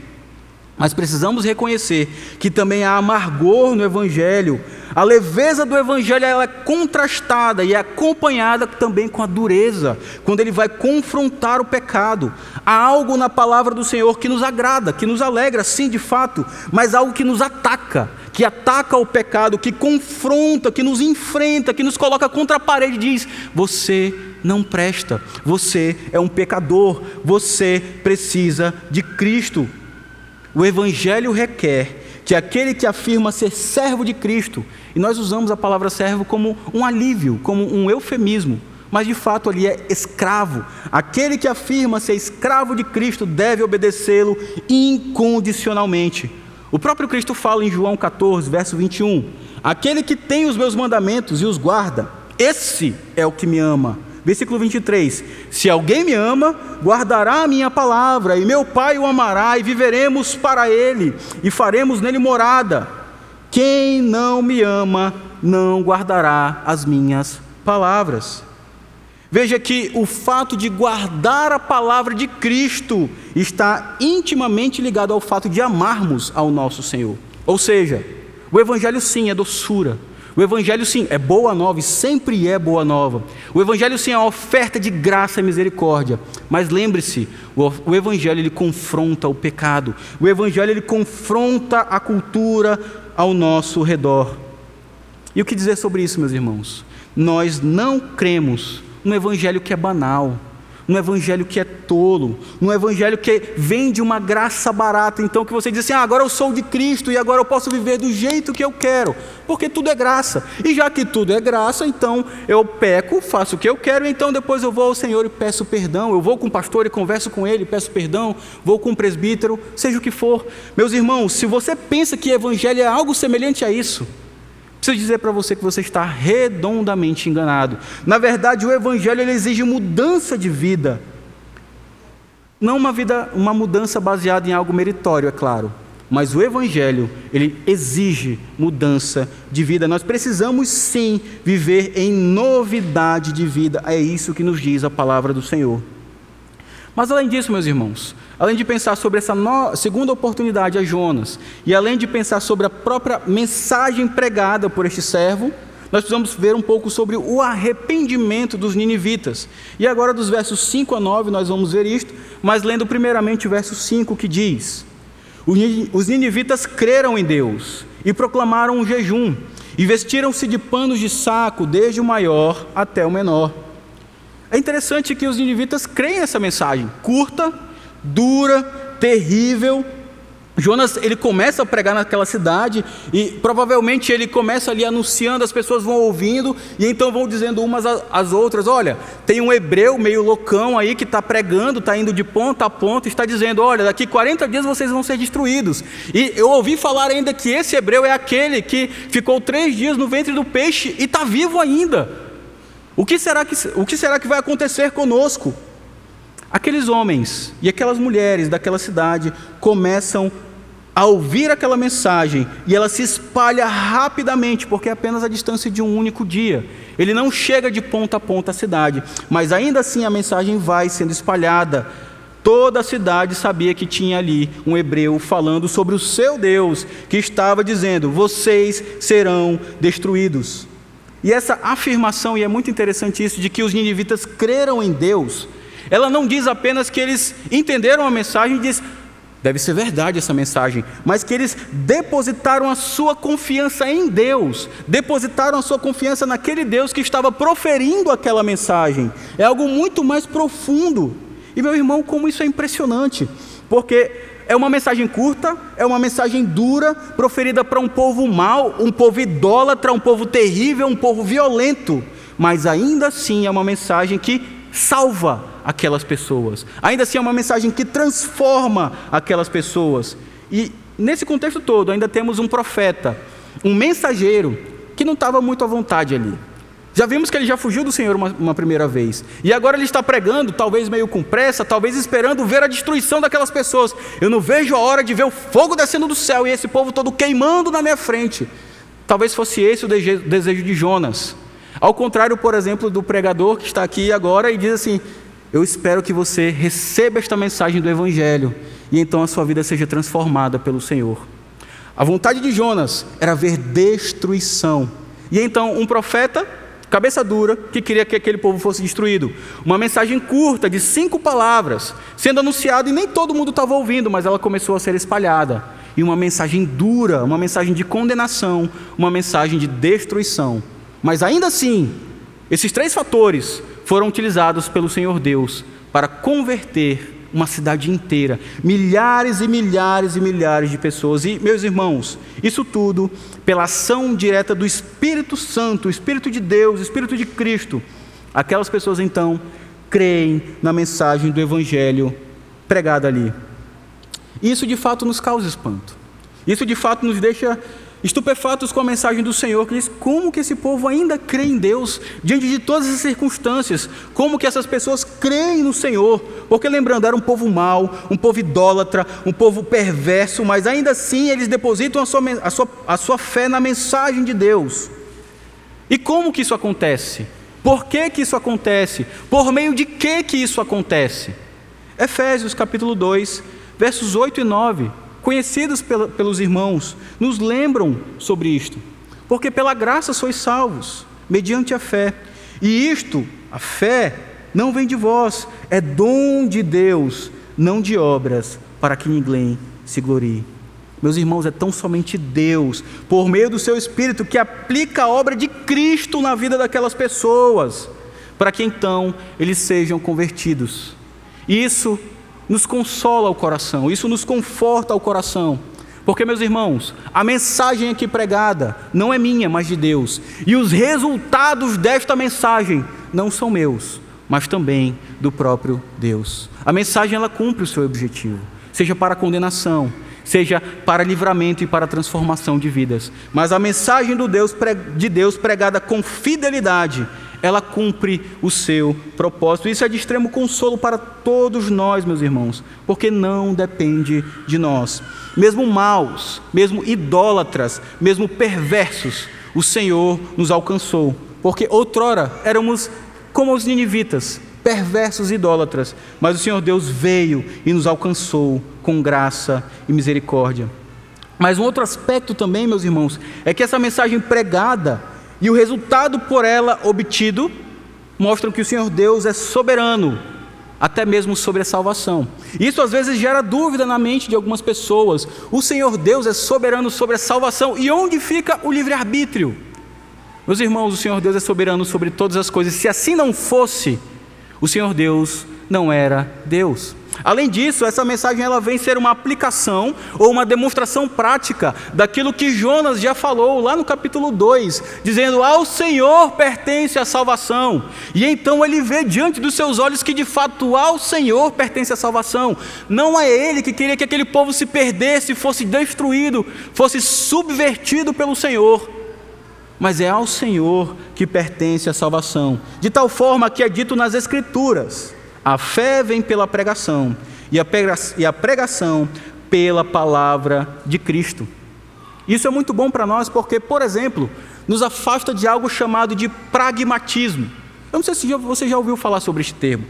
Mas precisamos reconhecer que também há amargor no Evangelho. A leveza do Evangelho ela é contrastada e é acompanhada também com a dureza, quando ele vai confrontar o pecado. Há algo na palavra do Senhor que nos agrada, que nos alegra, sim, de fato, mas algo que nos ataca, que ataca o pecado, que confronta, que nos enfrenta, que nos coloca contra a parede e diz: Você não presta, você é um pecador, você precisa de Cristo. O Evangelho requer que aquele que afirma ser servo de Cristo, e nós usamos a palavra servo como um alívio, como um eufemismo, mas de fato ali é escravo. Aquele que afirma ser escravo de Cristo deve obedecê-lo incondicionalmente. O próprio Cristo fala em João 14, verso 21: Aquele que tem os meus mandamentos e os guarda, esse é o que me ama Versículo 23: Se alguém me ama, guardará a minha palavra, e meu Pai o amará, e viveremos para ele, e faremos nele morada. Quem não me ama, não guardará as minhas palavras. Veja que o fato de guardar a palavra de Cristo está intimamente ligado ao fato de amarmos ao nosso Senhor. Ou seja, o Evangelho sim é doçura, o Evangelho, sim, é boa nova e sempre é boa nova. O Evangelho, sim, é uma oferta de graça e misericórdia. Mas lembre-se, o Evangelho ele confronta o pecado. O Evangelho ele confronta a cultura ao nosso redor. E o que dizer sobre isso, meus irmãos? Nós não cremos no Evangelho que é banal num evangelho que é tolo, num evangelho que vem de uma graça barata, então que você diz assim: ah, agora eu sou de Cristo e agora eu posso viver do jeito que eu quero, porque tudo é graça. E já que tudo é graça, então eu peco, faço o que eu quero, então depois eu vou ao Senhor e peço perdão. Eu vou com o pastor e converso com ele, peço perdão, vou com o presbítero, seja o que for. Meus irmãos, se você pensa que evangelho é algo semelhante a isso, Preciso dizer para você que você está redondamente enganado. Na verdade, o Evangelho exige mudança de vida. Não uma vida, uma mudança baseada em algo meritório, é claro. Mas o Evangelho, ele exige mudança de vida. Nós precisamos sim viver em novidade de vida. É isso que nos diz a palavra do Senhor. Mas além disso, meus irmãos, além de pensar sobre essa no... segunda oportunidade a Jonas, e além de pensar sobre a própria mensagem pregada por este servo, nós precisamos ver um pouco sobre o arrependimento dos ninivitas. E agora, dos versos 5 a 9, nós vamos ver isto, mas lendo primeiramente o verso 5 que diz: Os ninivitas creram em Deus e proclamaram um jejum, e vestiram-se de panos de saco, desde o maior até o menor. É interessante que os ninivitas creem nessa mensagem, curta, dura, terrível, Jonas ele começa a pregar naquela cidade e provavelmente ele começa ali anunciando, as pessoas vão ouvindo e então vão dizendo umas às outras: Olha, tem um hebreu meio loucão aí que está pregando, está indo de ponta a ponta, está dizendo: Olha, daqui 40 dias vocês vão ser destruídos. E eu ouvi falar ainda que esse hebreu é aquele que ficou três dias no ventre do peixe e está vivo ainda. O que será que, o que, será que vai acontecer conosco? Aqueles homens e aquelas mulheres daquela cidade começam a ouvir aquela mensagem e ela se espalha rapidamente, porque é apenas a distância de um único dia. Ele não chega de ponta a ponta à cidade, mas ainda assim a mensagem vai sendo espalhada. Toda a cidade sabia que tinha ali um hebreu falando sobre o seu Deus, que estava dizendo: Vocês serão destruídos. E essa afirmação, e é muito interessante isso, de que os ninivitas creram em Deus, ela não diz apenas que eles entenderam a mensagem, diz Deve ser verdade essa mensagem, mas que eles depositaram a sua confiança em Deus, depositaram a sua confiança naquele Deus que estava proferindo aquela mensagem. É algo muito mais profundo. E meu irmão, como isso é impressionante, porque é uma mensagem curta, é uma mensagem dura, proferida para um povo mau, um povo idólatra, um povo terrível, um povo violento, mas ainda assim é uma mensagem que salva aquelas pessoas. Ainda assim é uma mensagem que transforma aquelas pessoas. E nesse contexto todo, ainda temos um profeta, um mensageiro, que não estava muito à vontade ali. Já vimos que ele já fugiu do Senhor uma, uma, primeira vez. E agora ele está pregando, talvez meio com pressa, talvez esperando ver a destruição daquelas pessoas. Eu não vejo a hora de ver o fogo descendo do céu e esse povo todo queimando na minha frente. Talvez fosse esse o desejo de Jonas. Ao contrário, por exemplo, do pregador que está aqui agora e diz assim: eu espero que você receba esta mensagem do Evangelho e então a sua vida seja transformada pelo Senhor. A vontade de Jonas era ver destruição. E então um profeta, cabeça dura, que queria que aquele povo fosse destruído. Uma mensagem curta, de cinco palavras, sendo anunciada e nem todo mundo estava ouvindo, mas ela começou a ser espalhada. E uma mensagem dura, uma mensagem de condenação, uma mensagem de destruição. Mas ainda assim, esses três fatores foram utilizados pelo Senhor Deus para converter uma cidade inteira, milhares e milhares e milhares de pessoas. E, meus irmãos, isso tudo pela ação direta do Espírito Santo, Espírito de Deus, Espírito de Cristo. Aquelas pessoas então creem na mensagem do Evangelho pregada ali. Isso de fato nos causa espanto. Isso de fato nos deixa estupefatos com a mensagem do Senhor, que diz como que esse povo ainda crê em Deus diante de todas as circunstâncias, como que essas pessoas creem no Senhor, porque lembrando, era um povo mau, um povo idólatra, um povo perverso, mas ainda assim eles depositam a sua, a sua, a sua fé na mensagem de Deus. E como que isso acontece? Por que que isso acontece? Por meio de que que isso acontece? Efésios capítulo 2, versos 8 e 9 conhecidos pelos irmãos, nos lembram sobre isto. Porque pela graça sois salvos, mediante a fé. E isto, a fé, não vem de vós, é dom de Deus, não de obras, para que ninguém se glorie. Meus irmãos, é tão somente Deus, por meio do seu Espírito, que aplica a obra de Cristo na vida daquelas pessoas, para que então eles sejam convertidos. Isso nos consola o coração, isso nos conforta o coração. Porque, meus irmãos, a mensagem aqui pregada não é minha, mas de Deus. E os resultados desta mensagem não são meus, mas também do próprio Deus. A mensagem ela cumpre o seu objetivo, seja para condenação, seja para livramento e para transformação de vidas. Mas a mensagem do Deus, de Deus pregada com fidelidade ela cumpre o seu propósito. Isso é de extremo consolo para todos nós, meus irmãos, porque não depende de nós. Mesmo maus, mesmo idólatras, mesmo perversos, o Senhor nos alcançou, porque outrora éramos como os ninivitas, perversos idólatras, mas o Senhor Deus veio e nos alcançou com graça e misericórdia. Mas um outro aspecto também, meus irmãos, é que essa mensagem pregada e o resultado por ela obtido mostram que o Senhor Deus é soberano, até mesmo sobre a salvação. Isso às vezes gera dúvida na mente de algumas pessoas. O Senhor Deus é soberano sobre a salvação, e onde fica o livre-arbítrio? Meus irmãos, o Senhor Deus é soberano sobre todas as coisas. Se assim não fosse, o Senhor Deus não era Deus. Além disso, essa mensagem ela vem ser uma aplicação ou uma demonstração prática daquilo que Jonas já falou lá no capítulo 2, dizendo: Ao Senhor pertence a salvação. E então ele vê diante dos seus olhos que de fato ao Senhor pertence a salvação. Não é ele que queria que aquele povo se perdesse, fosse destruído, fosse subvertido pelo Senhor. Mas é ao Senhor que pertence a salvação. De tal forma que é dito nas Escrituras a fé vem pela pregação, e a pregação pela palavra de Cristo. Isso é muito bom para nós porque, por exemplo, nos afasta de algo chamado de pragmatismo. Eu não sei se você já ouviu falar sobre este termo.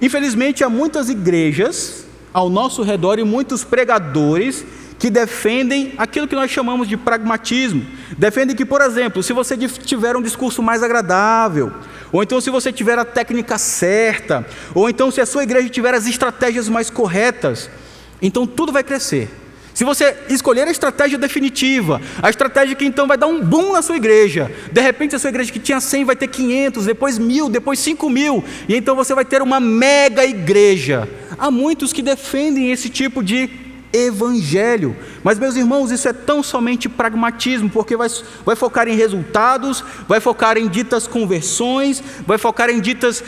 Infelizmente, há muitas igrejas ao nosso redor e muitos pregadores que defendem aquilo que nós chamamos de pragmatismo. Defendem que, por exemplo, se você tiver um discurso mais agradável, ou então se você tiver a técnica certa, ou então se a sua igreja tiver as estratégias mais corretas, então tudo vai crescer. Se você escolher a estratégia definitiva, a estratégia que então vai dar um boom na sua igreja, de repente a sua igreja que tinha 100 vai ter 500, depois mil, depois 5 mil, e então você vai ter uma mega igreja. Há muitos que defendem esse tipo de evangelho. Mas, meus irmãos, isso é tão somente pragmatismo, porque vai, vai focar em resultados, vai focar em ditas conversões, vai focar em ditas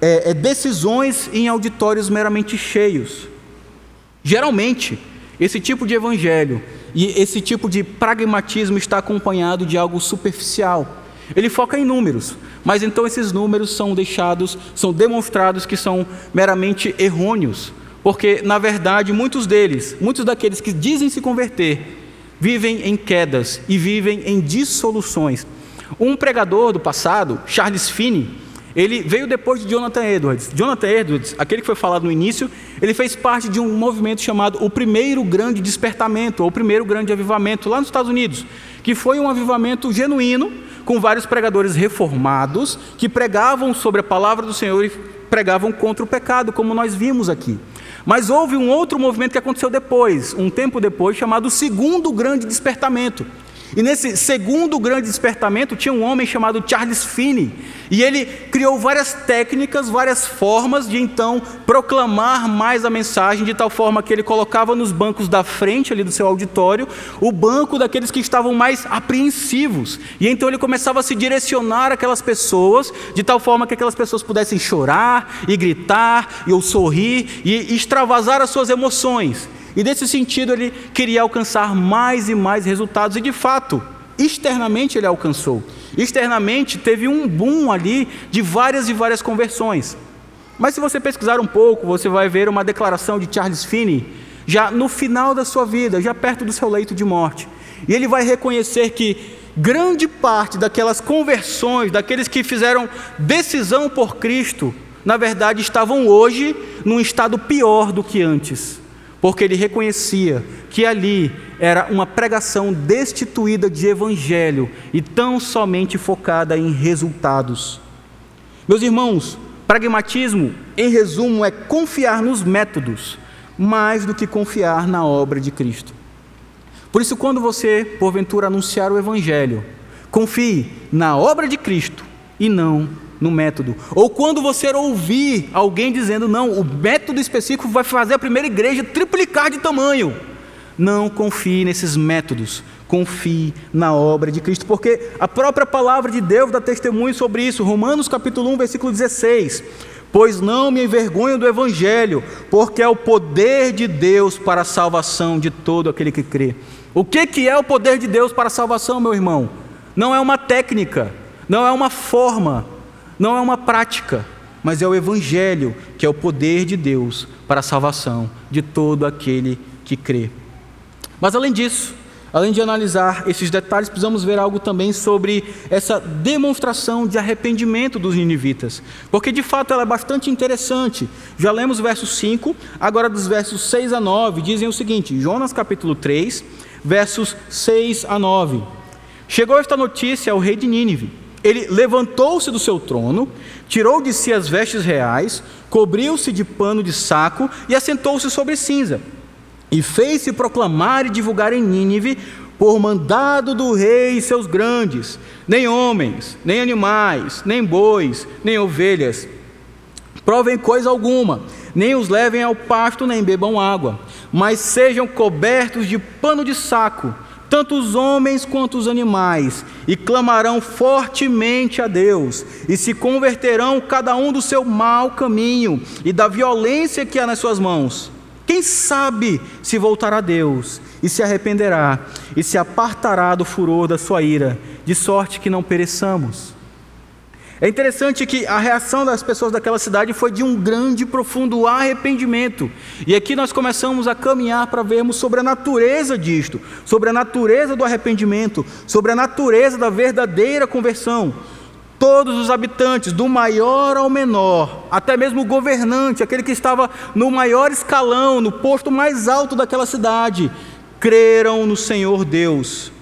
é, é, decisões em auditórios meramente cheios. Geralmente, esse tipo de evangelho e esse tipo de pragmatismo está acompanhado de algo superficial. Ele foca em números, mas então esses números são deixados, são demonstrados que são meramente errôneos porque na verdade muitos deles, muitos daqueles que dizem se converter, vivem em quedas e vivem em dissoluções. Um pregador do passado, Charles Finney, ele veio depois de Jonathan Edwards. Jonathan Edwards, aquele que foi falado no início, ele fez parte de um movimento chamado o Primeiro Grande Despertamento, ou o Primeiro Grande Avivamento, lá nos Estados Unidos, que foi um avivamento genuíno, com vários pregadores reformados, que pregavam sobre a palavra do Senhor e pregavam contra o pecado, como nós vimos aqui. Mas houve um outro movimento que aconteceu depois, um tempo depois, chamado Segundo Grande Despertamento, e nesse segundo grande despertamento tinha um homem chamado Charles Finney, e ele criou várias técnicas, várias formas de então proclamar mais a mensagem, de tal forma que ele colocava nos bancos da frente ali do seu auditório o banco daqueles que estavam mais apreensivos. E então ele começava a se direcionar aquelas pessoas, de tal forma que aquelas pessoas pudessem chorar e gritar e ou sorrir e extravasar as suas emoções. E nesse sentido ele queria alcançar mais e mais resultados, e de fato, externamente ele alcançou. Externamente teve um boom ali de várias e várias conversões. Mas se você pesquisar um pouco, você vai ver uma declaração de Charles Finney, já no final da sua vida, já perto do seu leito de morte. E ele vai reconhecer que grande parte daquelas conversões, daqueles que fizeram decisão por Cristo, na verdade estavam hoje num estado pior do que antes porque ele reconhecia que ali era uma pregação destituída de evangelho e tão somente focada em resultados. Meus irmãos, pragmatismo, em resumo, é confiar nos métodos mais do que confiar na obra de Cristo. Por isso, quando você, porventura, anunciar o evangelho, confie na obra de Cristo e não no método. Ou quando você ouvir alguém dizendo, não, o método específico vai fazer a primeira igreja triplicar de tamanho. Não confie nesses métodos, confie na obra de Cristo, porque a própria palavra de Deus dá testemunho sobre isso. Romanos capítulo 1, versículo 16. Pois não me envergonho do evangelho, porque é o poder de Deus para a salvação de todo aquele que crê. O que que é o poder de Deus para a salvação, meu irmão? Não é uma técnica, não é uma forma, não é uma prática, mas é o Evangelho, que é o poder de Deus para a salvação de todo aquele que crê. Mas além disso, além de analisar esses detalhes, precisamos ver algo também sobre essa demonstração de arrependimento dos ninivitas, porque de fato ela é bastante interessante. Já lemos verso 5, agora dos versos 6 a 9, dizem o seguinte: Jonas capítulo 3, versos 6 a 9. Chegou esta notícia ao rei de Nínive. Ele levantou-se do seu trono, tirou de si as vestes reais, cobriu-se de pano de saco e assentou-se sobre cinza. E fez-se proclamar e divulgar em Nínive, por mandado do rei e seus grandes, nem homens, nem animais, nem bois, nem ovelhas, provem coisa alguma, nem os levem ao pasto, nem bebam água, mas sejam cobertos de pano de saco, tanto os homens quanto os animais, e clamarão fortemente a Deus, e se converterão cada um do seu mau caminho e da violência que há nas suas mãos. Quem sabe se voltará a Deus e se arrependerá e se apartará do furor da sua ira, de sorte que não pereçamos. É interessante que a reação das pessoas daquela cidade foi de um grande e profundo arrependimento. E aqui nós começamos a caminhar para vermos sobre a natureza disto, sobre a natureza do arrependimento, sobre a natureza da verdadeira conversão. Todos os habitantes, do maior ao menor, até mesmo o governante, aquele que estava no maior escalão, no posto mais alto daquela cidade, creram no Senhor Deus.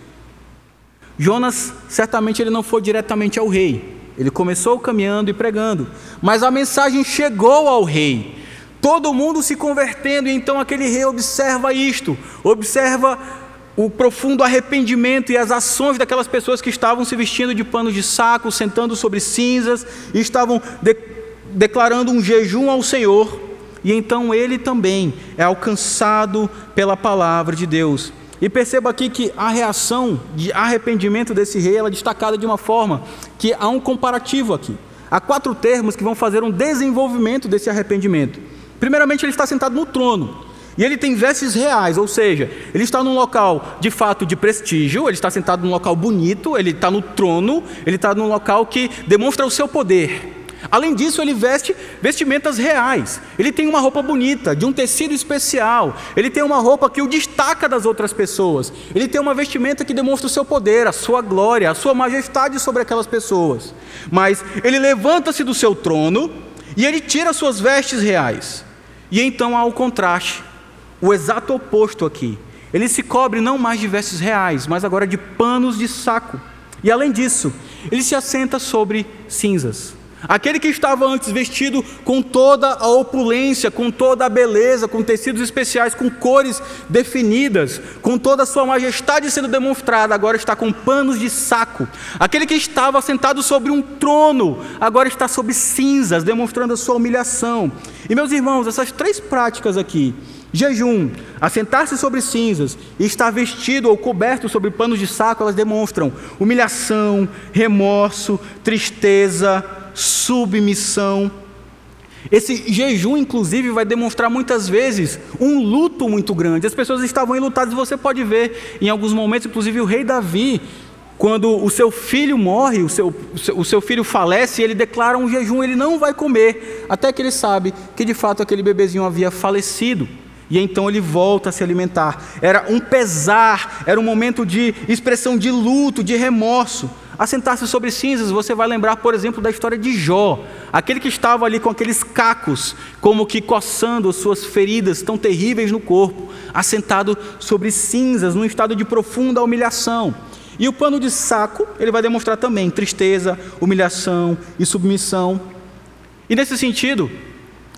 Jonas, certamente ele não foi diretamente ao rei, ele começou caminhando e pregando, mas a mensagem chegou ao rei. Todo mundo se convertendo, e então aquele rei observa isto, observa o profundo arrependimento e as ações daquelas pessoas que estavam se vestindo de panos de saco, sentando sobre cinzas e estavam de, declarando um jejum ao Senhor. E então ele também é alcançado pela palavra de Deus. E perceba aqui que a reação de arrependimento desse rei ela é destacada de uma forma que há um comparativo aqui. Há quatro termos que vão fazer um desenvolvimento desse arrependimento. Primeiramente, ele está sentado no trono. E ele tem vestes reais, ou seja, ele está num local de fato de prestígio, ele está sentado num local bonito, ele está no trono, ele está num local que demonstra o seu poder. Além disso, ele veste vestimentas reais. Ele tem uma roupa bonita, de um tecido especial. Ele tem uma roupa que o destaca das outras pessoas. Ele tem uma vestimenta que demonstra o seu poder, a sua glória, a sua majestade sobre aquelas pessoas. Mas ele levanta-se do seu trono e ele tira suas vestes reais. E então há o contraste, o exato oposto aqui. Ele se cobre não mais de vestes reais, mas agora de panos de saco. E além disso, ele se assenta sobre cinzas. Aquele que estava antes vestido com toda a opulência, com toda a beleza, com tecidos especiais, com cores definidas, com toda a sua majestade sendo demonstrada, agora está com panos de saco. Aquele que estava sentado sobre um trono, agora está sobre cinzas, demonstrando a sua humilhação. E meus irmãos, essas três práticas aqui, jejum, assentar-se sobre cinzas e estar vestido ou coberto sobre panos de saco, elas demonstram humilhação, remorso, tristeza, submissão. Esse jejum, inclusive, vai demonstrar muitas vezes um luto muito grande. As pessoas estavam enlutadas, você pode ver em alguns momentos, inclusive o rei Davi, quando o seu filho morre, o seu, o seu filho falece, ele declara um jejum, ele não vai comer, até que ele sabe que de fato aquele bebezinho havia falecido. E então ele volta a se alimentar. Era um pesar, era um momento de expressão de luto, de remorso. Assentar-se sobre cinzas, você vai lembrar, por exemplo, da história de Jó, aquele que estava ali com aqueles cacos, como que coçando as suas feridas tão terríveis no corpo, assentado sobre cinzas, num estado de profunda humilhação. E o pano de saco, ele vai demonstrar também tristeza, humilhação e submissão. E nesse sentido,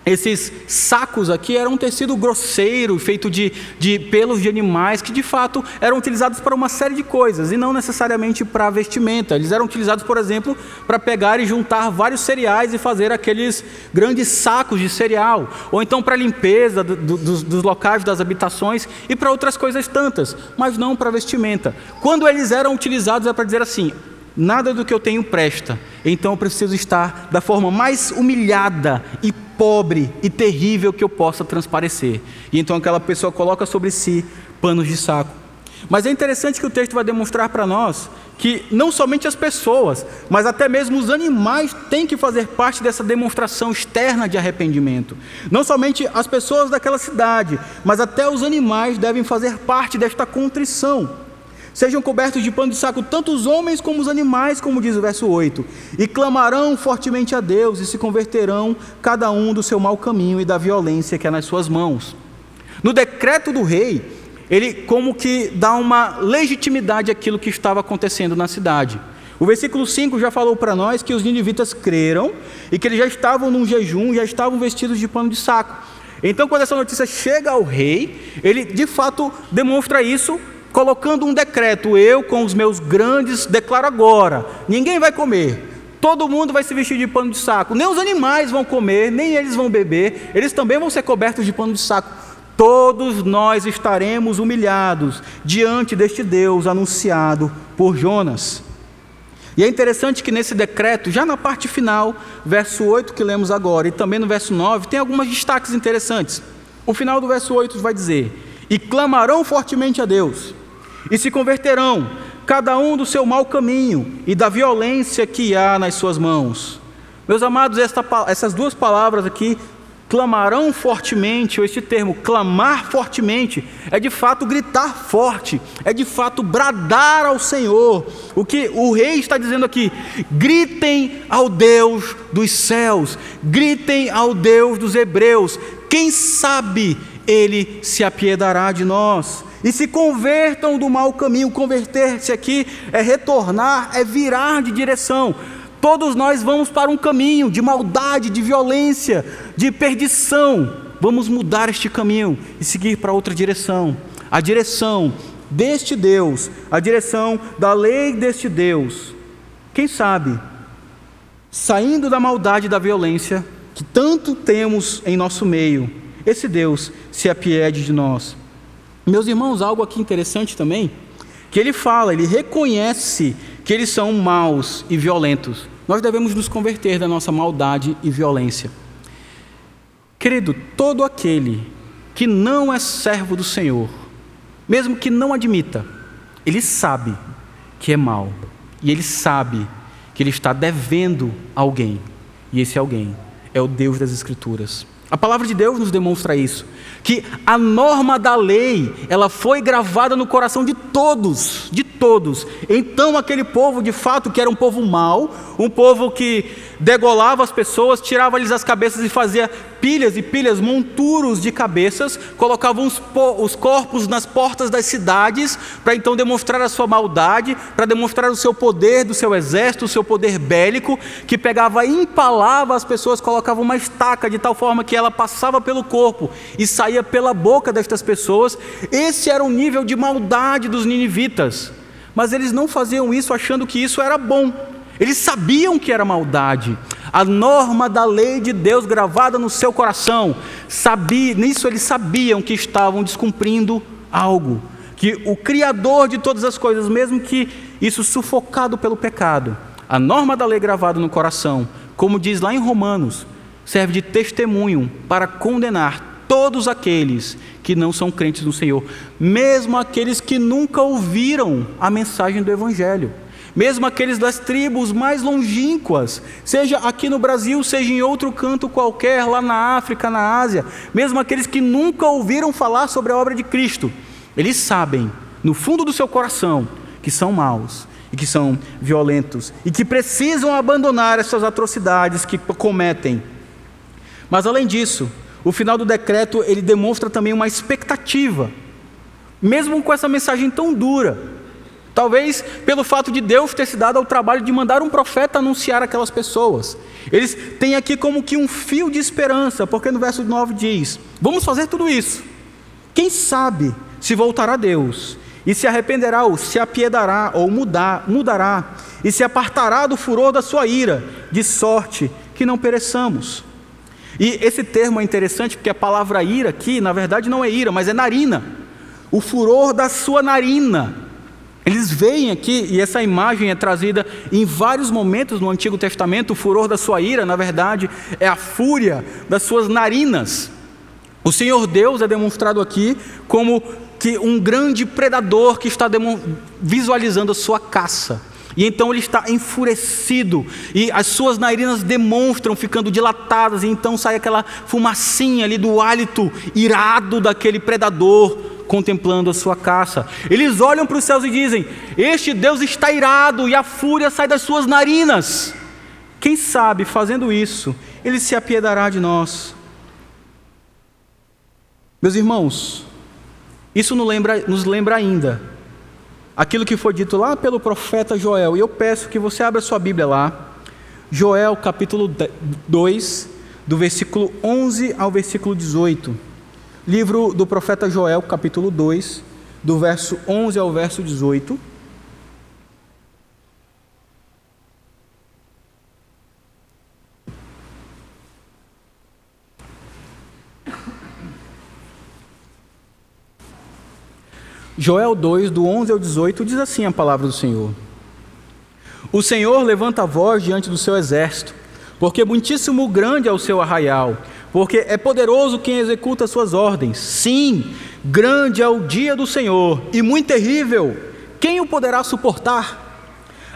esses sacos aqui eram um tecido grosseiro, feito de, de pelos de animais, que de fato eram utilizados para uma série de coisas, e não necessariamente para vestimenta. Eles eram utilizados, por exemplo, para pegar e juntar vários cereais e fazer aqueles grandes sacos de cereal, ou então para limpeza do, do, dos, dos locais das habitações e para outras coisas tantas, mas não para vestimenta. Quando eles eram utilizados, é para dizer assim: nada do que eu tenho presta, então eu preciso estar da forma mais humilhada e pobre e terrível que eu possa transparecer. E então aquela pessoa coloca sobre si panos de saco. Mas é interessante que o texto vai demonstrar para nós que não somente as pessoas, mas até mesmo os animais têm que fazer parte dessa demonstração externa de arrependimento. Não somente as pessoas daquela cidade, mas até os animais devem fazer parte desta contrição. Sejam cobertos de pano de saco tanto os homens como os animais, como diz o verso 8, e clamarão fortemente a Deus e se converterão cada um do seu mau caminho e da violência que é nas suas mãos. No decreto do rei, ele como que dá uma legitimidade àquilo que estava acontecendo na cidade. O versículo 5 já falou para nós que os ninivitas creram e que eles já estavam num jejum, já estavam vestidos de pano de saco. Então, quando essa notícia chega ao rei, ele de fato demonstra isso, colocando um decreto: Eu, com os meus grandes, declaro agora: ninguém vai comer, todo mundo vai se vestir de pano de saco, nem os animais vão comer, nem eles vão beber, eles também vão ser cobertos de pano de saco. Todos nós estaremos humilhados diante deste Deus anunciado por Jonas. E é interessante que nesse decreto, já na parte final, verso 8 que lemos agora, e também no verso 9, tem alguns destaques interessantes. O final do verso 8 vai dizer: E clamarão fortemente a Deus, e se converterão, cada um do seu mau caminho e da violência que há nas suas mãos. Meus amados, esta, essas duas palavras aqui clamarão fortemente, ou este termo, clamar fortemente, é de fato gritar forte, é de fato bradar ao Senhor. O que o rei está dizendo aqui: gritem ao Deus dos céus, gritem ao Deus dos hebreus, quem sabe ele se apiedará de nós. E se convertam do mau caminho, converter-se aqui é retornar, é virar de direção. Todos nós vamos para um caminho de maldade, de violência, de perdição. Vamos mudar este caminho e seguir para outra direção. A direção deste Deus, a direção da lei deste Deus. Quem sabe, saindo da maldade e da violência que tanto temos em nosso meio, esse Deus se apiede de nós. Meus irmãos, algo aqui interessante também, que ele fala, ele reconhece que eles são maus e violentos. Nós devemos nos converter da nossa maldade e violência. Querido, todo aquele que não é servo do Senhor, mesmo que não admita, ele sabe que é mau e ele sabe que ele está devendo alguém, e esse alguém é o Deus das Escrituras. A palavra de Deus nos demonstra isso que a norma da lei, ela foi gravada no coração de todos, de todos. Então aquele povo, de fato, que era um povo mau, um povo que degolava as pessoas, tirava-lhes as cabeças e fazia pilhas e pilhas, monturos de cabeças, colocavam os, os corpos nas portas das cidades, para então demonstrar a sua maldade, para demonstrar o seu poder do seu exército, o seu poder bélico, que pegava e empalava as pessoas, colocava uma estaca de tal forma que ela passava pelo corpo e saía pela boca destas pessoas. Esse era o nível de maldade dos ninivitas. Mas eles não faziam isso achando que isso era bom. Eles sabiam que era maldade. A norma da lei de Deus gravada no seu coração, sabia, nisso eles sabiam que estavam descumprindo algo, que o criador de todas as coisas, mesmo que isso sufocado pelo pecado, a norma da lei gravada no coração, como diz lá em Romanos, serve de testemunho para condenar todos aqueles que não são crentes no Senhor, mesmo aqueles que nunca ouviram a mensagem do evangelho mesmo aqueles das tribos mais longínquas, seja aqui no Brasil, seja em outro canto qualquer, lá na África, na Ásia, mesmo aqueles que nunca ouviram falar sobre a obra de Cristo, eles sabem, no fundo do seu coração, que são maus e que são violentos e que precisam abandonar essas atrocidades que cometem. Mas além disso, o final do decreto ele demonstra também uma expectativa, mesmo com essa mensagem tão dura Talvez pelo fato de Deus ter se dado ao trabalho de mandar um profeta anunciar aquelas pessoas. Eles têm aqui como que um fio de esperança, porque no verso 9 diz: Vamos fazer tudo isso. Quem sabe se voltará a Deus e se arrependerá ou se apiedará ou mudar, mudará e se apartará do furor da sua ira, de sorte que não pereçamos. E esse termo é interessante porque a palavra ira aqui, na verdade, não é ira, mas é narina. O furor da sua narina. Eles veem aqui, e essa imagem é trazida em vários momentos no Antigo Testamento, o furor da sua ira, na verdade, é a fúria das suas narinas. O Senhor Deus é demonstrado aqui como que um grande predador que está visualizando a sua caça. E então ele está enfurecido, e as suas narinas demonstram ficando dilatadas, e então sai aquela fumacinha ali do hálito irado daquele predador contemplando a sua caça. Eles olham para os céus e dizem: Este Deus está irado e a fúria sai das suas narinas. Quem sabe, fazendo isso, ele se apiedará de nós. Meus irmãos, Isso nos lembra, nos lembra ainda aquilo que foi dito lá pelo profeta Joel. E eu peço que você abra sua Bíblia lá, Joel capítulo 2, do versículo 11 ao versículo 18. Livro do profeta Joel, capítulo 2, do verso 11 ao verso 18. Joel 2, do 11 ao 18, diz assim a palavra do Senhor: O Senhor levanta a voz diante do seu exército, porque muitíssimo grande é o seu arraial, porque é poderoso quem executa suas ordens. Sim, grande é o dia do Senhor, e muito terrível, quem o poderá suportar?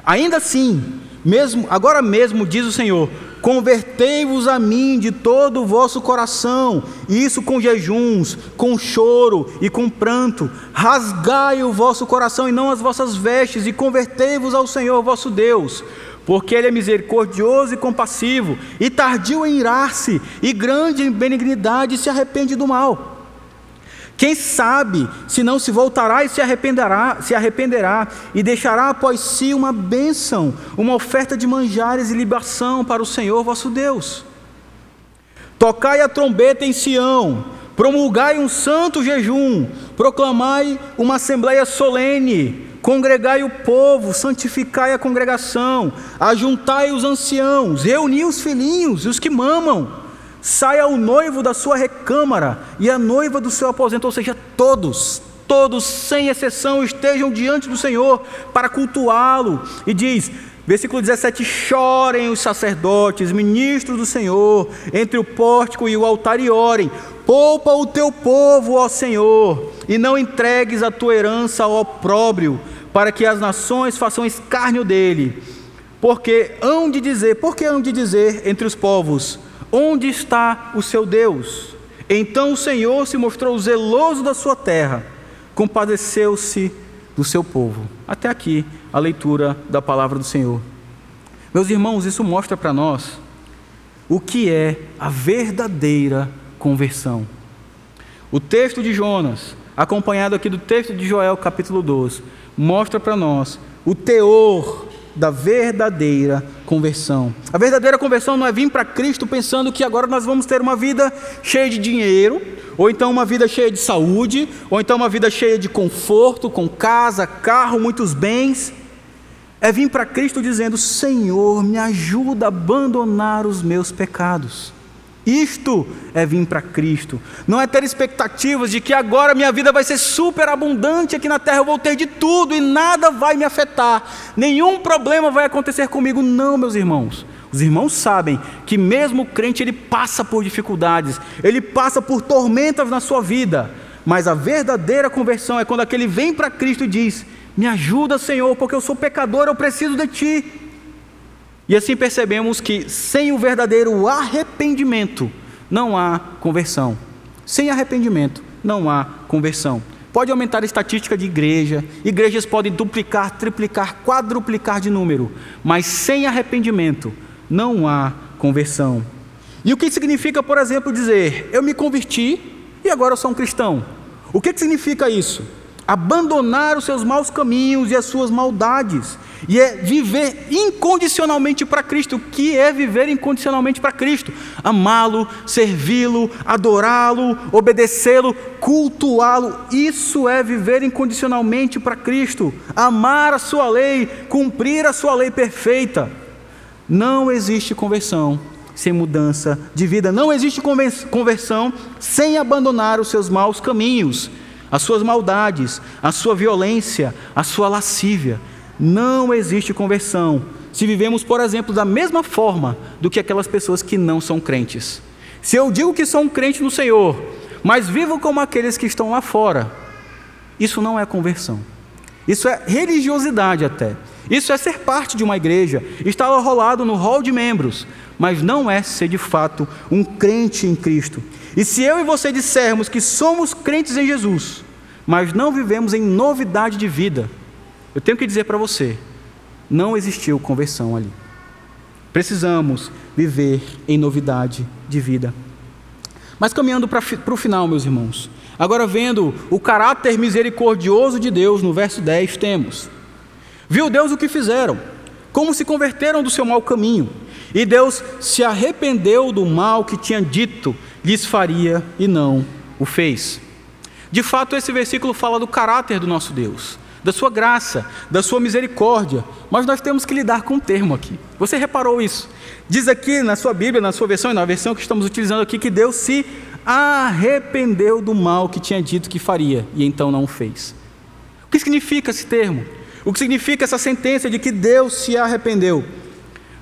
Ainda assim, mesmo agora mesmo diz o Senhor: Convertei-vos a mim de todo o vosso coração, isso com jejuns, com choro e com pranto. Rasgai o vosso coração e não as vossas vestes, e convertei-vos ao Senhor vosso Deus, porque Ele é misericordioso e compassivo, e tardio em irar-se, e grande em benignidade, e se arrepende do mal. Quem sabe se não se voltará e se arrependerá, se arrependerá e deixará após si uma bênção, uma oferta de manjares e libação para o Senhor vosso Deus. Tocai a trombeta em Sião, promulgai um santo jejum, proclamai uma assembleia solene, congregai o povo, santificai a congregação, ajuntai os anciãos, reuni os filhinhos e os que mamam saia o noivo da sua recâmara e a noiva do seu aposento, ou seja, todos, todos, sem exceção, estejam diante do Senhor para cultuá-lo. E diz, versículo 17: chorem os sacerdotes, ministros do Senhor, entre o pórtico e o altar, e orem. Poupa o teu povo, ó Senhor, e não entregues a tua herança ao opróbrio, para que as nações façam escárnio dele. Porque hão de dizer, porque hão de dizer entre os povos, Onde está o seu Deus? Então o Senhor se mostrou zeloso da sua terra, compadeceu-se do seu povo. Até aqui a leitura da palavra do Senhor. Meus irmãos, isso mostra para nós o que é a verdadeira conversão. O texto de Jonas, acompanhado aqui do texto de Joel, capítulo 12, mostra para nós o teor da verdadeira conversão. A verdadeira conversão não é vir para Cristo pensando que agora nós vamos ter uma vida cheia de dinheiro, ou então uma vida cheia de saúde, ou então uma vida cheia de conforto, com casa, carro, muitos bens. É vir para Cristo dizendo: Senhor, me ajuda a abandonar os meus pecados. Isto é vir para Cristo. Não é ter expectativas de que agora minha vida vai ser super abundante aqui na terra, eu vou ter de tudo e nada vai me afetar, nenhum problema vai acontecer comigo. Não, meus irmãos. Os irmãos sabem que mesmo o crente ele passa por dificuldades, ele passa por tormentas na sua vida, mas a verdadeira conversão é quando aquele vem para Cristo e diz: "Me ajuda, Senhor, porque eu sou pecador, eu preciso de ti". E assim percebemos que sem o verdadeiro arrependimento não há conversão. Sem arrependimento não há conversão. Pode aumentar a estatística de igreja, igrejas podem duplicar, triplicar, quadruplicar de número, mas sem arrependimento não há conversão. E o que significa, por exemplo, dizer: Eu me converti e agora eu sou um cristão? O que significa isso? Abandonar os seus maus caminhos e as suas maldades, e é viver incondicionalmente para Cristo. O que é viver incondicionalmente para Cristo? Amá-lo, servi-lo, adorá-lo, obedecê-lo, cultuá-lo. Isso é viver incondicionalmente para Cristo. Amar a sua lei, cumprir a sua lei perfeita. Não existe conversão sem mudança de vida, não existe conversão sem abandonar os seus maus caminhos as suas maldades, a sua violência, a sua lascívia. Não existe conversão se vivemos, por exemplo, da mesma forma do que aquelas pessoas que não são crentes. Se eu digo que sou um crente no Senhor, mas vivo como aqueles que estão lá fora, isso não é conversão. Isso é religiosidade até. Isso é ser parte de uma igreja, estar rolado no hall de membros, mas não é ser de fato um crente em Cristo. E se eu e você dissermos que somos crentes em Jesus, mas não vivemos em novidade de vida, eu tenho que dizer para você: não existiu conversão ali. Precisamos viver em novidade de vida. Mas caminhando para o final, meus irmãos, Agora, vendo o caráter misericordioso de Deus, no verso 10 temos: Viu Deus o que fizeram, como se converteram do seu mau caminho, e Deus se arrependeu do mal que tinha dito lhes faria e não o fez. De fato, esse versículo fala do caráter do nosso Deus, da sua graça, da sua misericórdia, mas nós temos que lidar com um termo aqui. Você reparou isso? Diz aqui na sua Bíblia, na sua versão e na versão que estamos utilizando aqui, que Deus se arrependeu do mal que tinha dito que faria e então não fez. O que significa esse termo? O que significa essa sentença de que Deus se arrependeu?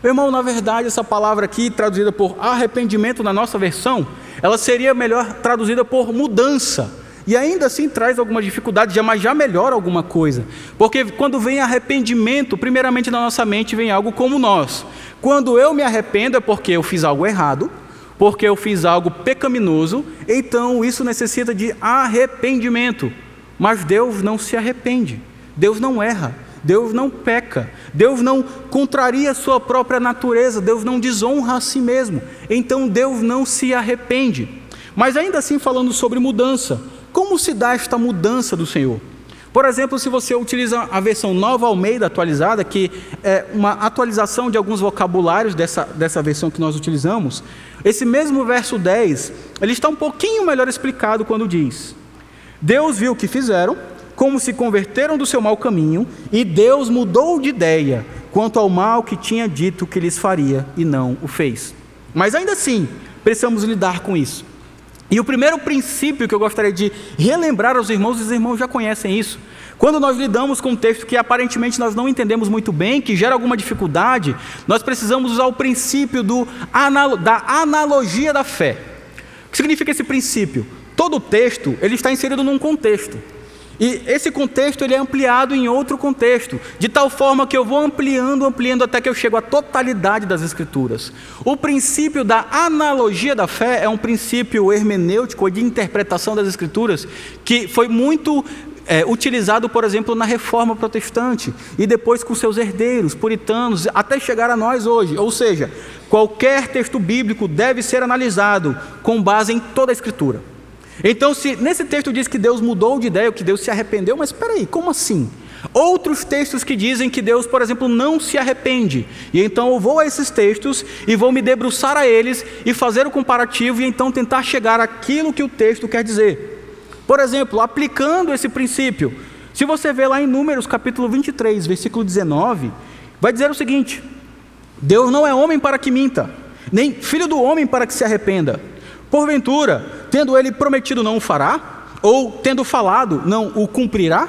Meu irmão, na verdade, essa palavra aqui, traduzida por arrependimento na nossa versão, ela seria melhor traduzida por mudança. E ainda assim traz alguma dificuldade, mas já melhora alguma coisa. Porque quando vem arrependimento, primeiramente na nossa mente vem algo como nós. Quando eu me arrependo é porque eu fiz algo errado, porque eu fiz algo pecaminoso, então isso necessita de arrependimento. Mas Deus não se arrepende, Deus não erra, Deus não peca, Deus não contraria a sua própria natureza, Deus não desonra a si mesmo, então Deus não se arrepende. Mas ainda assim, falando sobre mudança, como se dá esta mudança do Senhor? Por exemplo, se você utiliza a versão Nova Almeida atualizada, que é uma atualização de alguns vocabulários dessa, dessa versão que nós utilizamos, esse mesmo verso 10, ele está um pouquinho melhor explicado quando diz: Deus viu o que fizeram, como se converteram do seu mau caminho, e Deus mudou de ideia quanto ao mal que tinha dito que lhes faria e não o fez. Mas ainda assim, precisamos lidar com isso. E o primeiro princípio que eu gostaria de relembrar aos irmãos, os irmãos já conhecem isso. Quando nós lidamos com um texto que aparentemente nós não entendemos muito bem, que gera alguma dificuldade, nós precisamos usar o princípio do, da analogia da fé. O que significa esse princípio? Todo texto ele está inserido num contexto. E esse contexto ele é ampliado em outro contexto, de tal forma que eu vou ampliando, ampliando até que eu chego à totalidade das escrituras. O princípio da analogia da fé é um princípio hermenêutico de interpretação das escrituras que foi muito é, utilizado, por exemplo, na reforma protestante e depois com seus herdeiros, puritanos, até chegar a nós hoje. Ou seja, qualquer texto bíblico deve ser analisado com base em toda a escritura. Então, se nesse texto diz que Deus mudou de ideia, que Deus se arrependeu, mas espera aí, como assim? Outros textos que dizem que Deus, por exemplo, não se arrepende. E então eu vou a esses textos e vou me debruçar a eles e fazer o comparativo e então tentar chegar àquilo que o texto quer dizer. Por exemplo, aplicando esse princípio, se você vê lá em Números capítulo 23, versículo 19, vai dizer o seguinte: Deus não é homem para que minta, nem filho do homem para que se arrependa. Porventura, tendo ele prometido, não o fará? Ou tendo falado, não o cumprirá?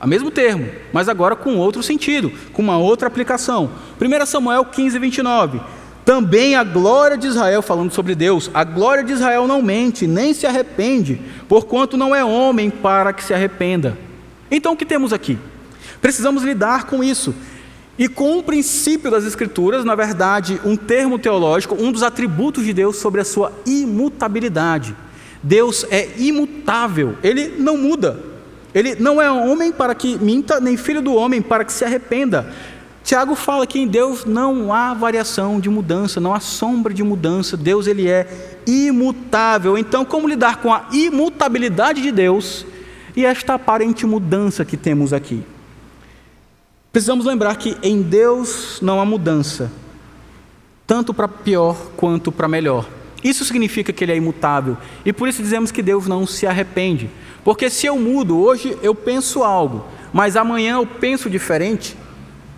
A mesmo termo, mas agora com outro sentido, com uma outra aplicação. 1 Samuel 15, 29. Também a glória de Israel, falando sobre Deus, a glória de Israel não mente, nem se arrepende, porquanto não é homem para que se arrependa. Então o que temos aqui? Precisamos lidar com isso. E com um princípio das Escrituras, na verdade, um termo teológico, um dos atributos de Deus sobre a sua imutabilidade. Deus é imutável, ele não muda. Ele não é homem para que minta, nem filho do homem para que se arrependa. Tiago fala que em Deus não há variação de mudança, não há sombra de mudança. Deus ele é imutável. Então, como lidar com a imutabilidade de Deus e esta aparente mudança que temos aqui? Precisamos lembrar que em Deus não há mudança, tanto para pior quanto para melhor. Isso significa que Ele é imutável e por isso dizemos que Deus não se arrepende. Porque se eu mudo, hoje eu penso algo, mas amanhã eu penso diferente,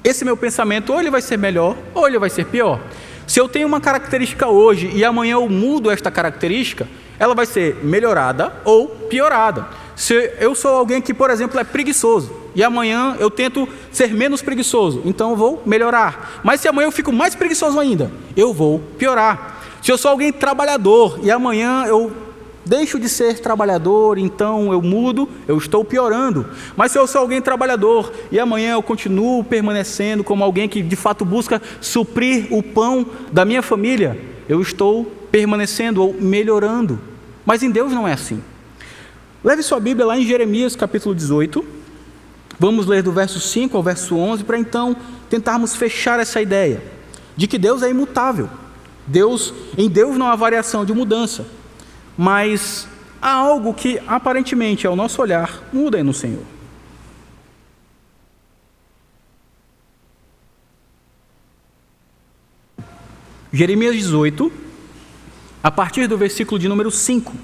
esse meu pensamento ou ele vai ser melhor ou ele vai ser pior. Se eu tenho uma característica hoje e amanhã eu mudo esta característica, ela vai ser melhorada ou piorada. Se eu sou alguém que, por exemplo, é preguiçoso e amanhã eu tento ser menos preguiçoso, então eu vou melhorar. Mas se amanhã eu fico mais preguiçoso ainda, eu vou piorar. Se eu sou alguém trabalhador e amanhã eu deixo de ser trabalhador, então eu mudo, eu estou piorando. Mas se eu sou alguém trabalhador e amanhã eu continuo permanecendo como alguém que de fato busca suprir o pão da minha família, eu estou permanecendo ou melhorando. Mas em Deus não é assim. Leve sua Bíblia lá em Jeremias capítulo 18. Vamos ler do verso 5 ao verso 11 para então tentarmos fechar essa ideia de que Deus é imutável. Deus, em Deus não há variação de mudança. Mas há algo que aparentemente, ao nosso olhar, muda no Senhor. Jeremias 18, a partir do versículo de número 5.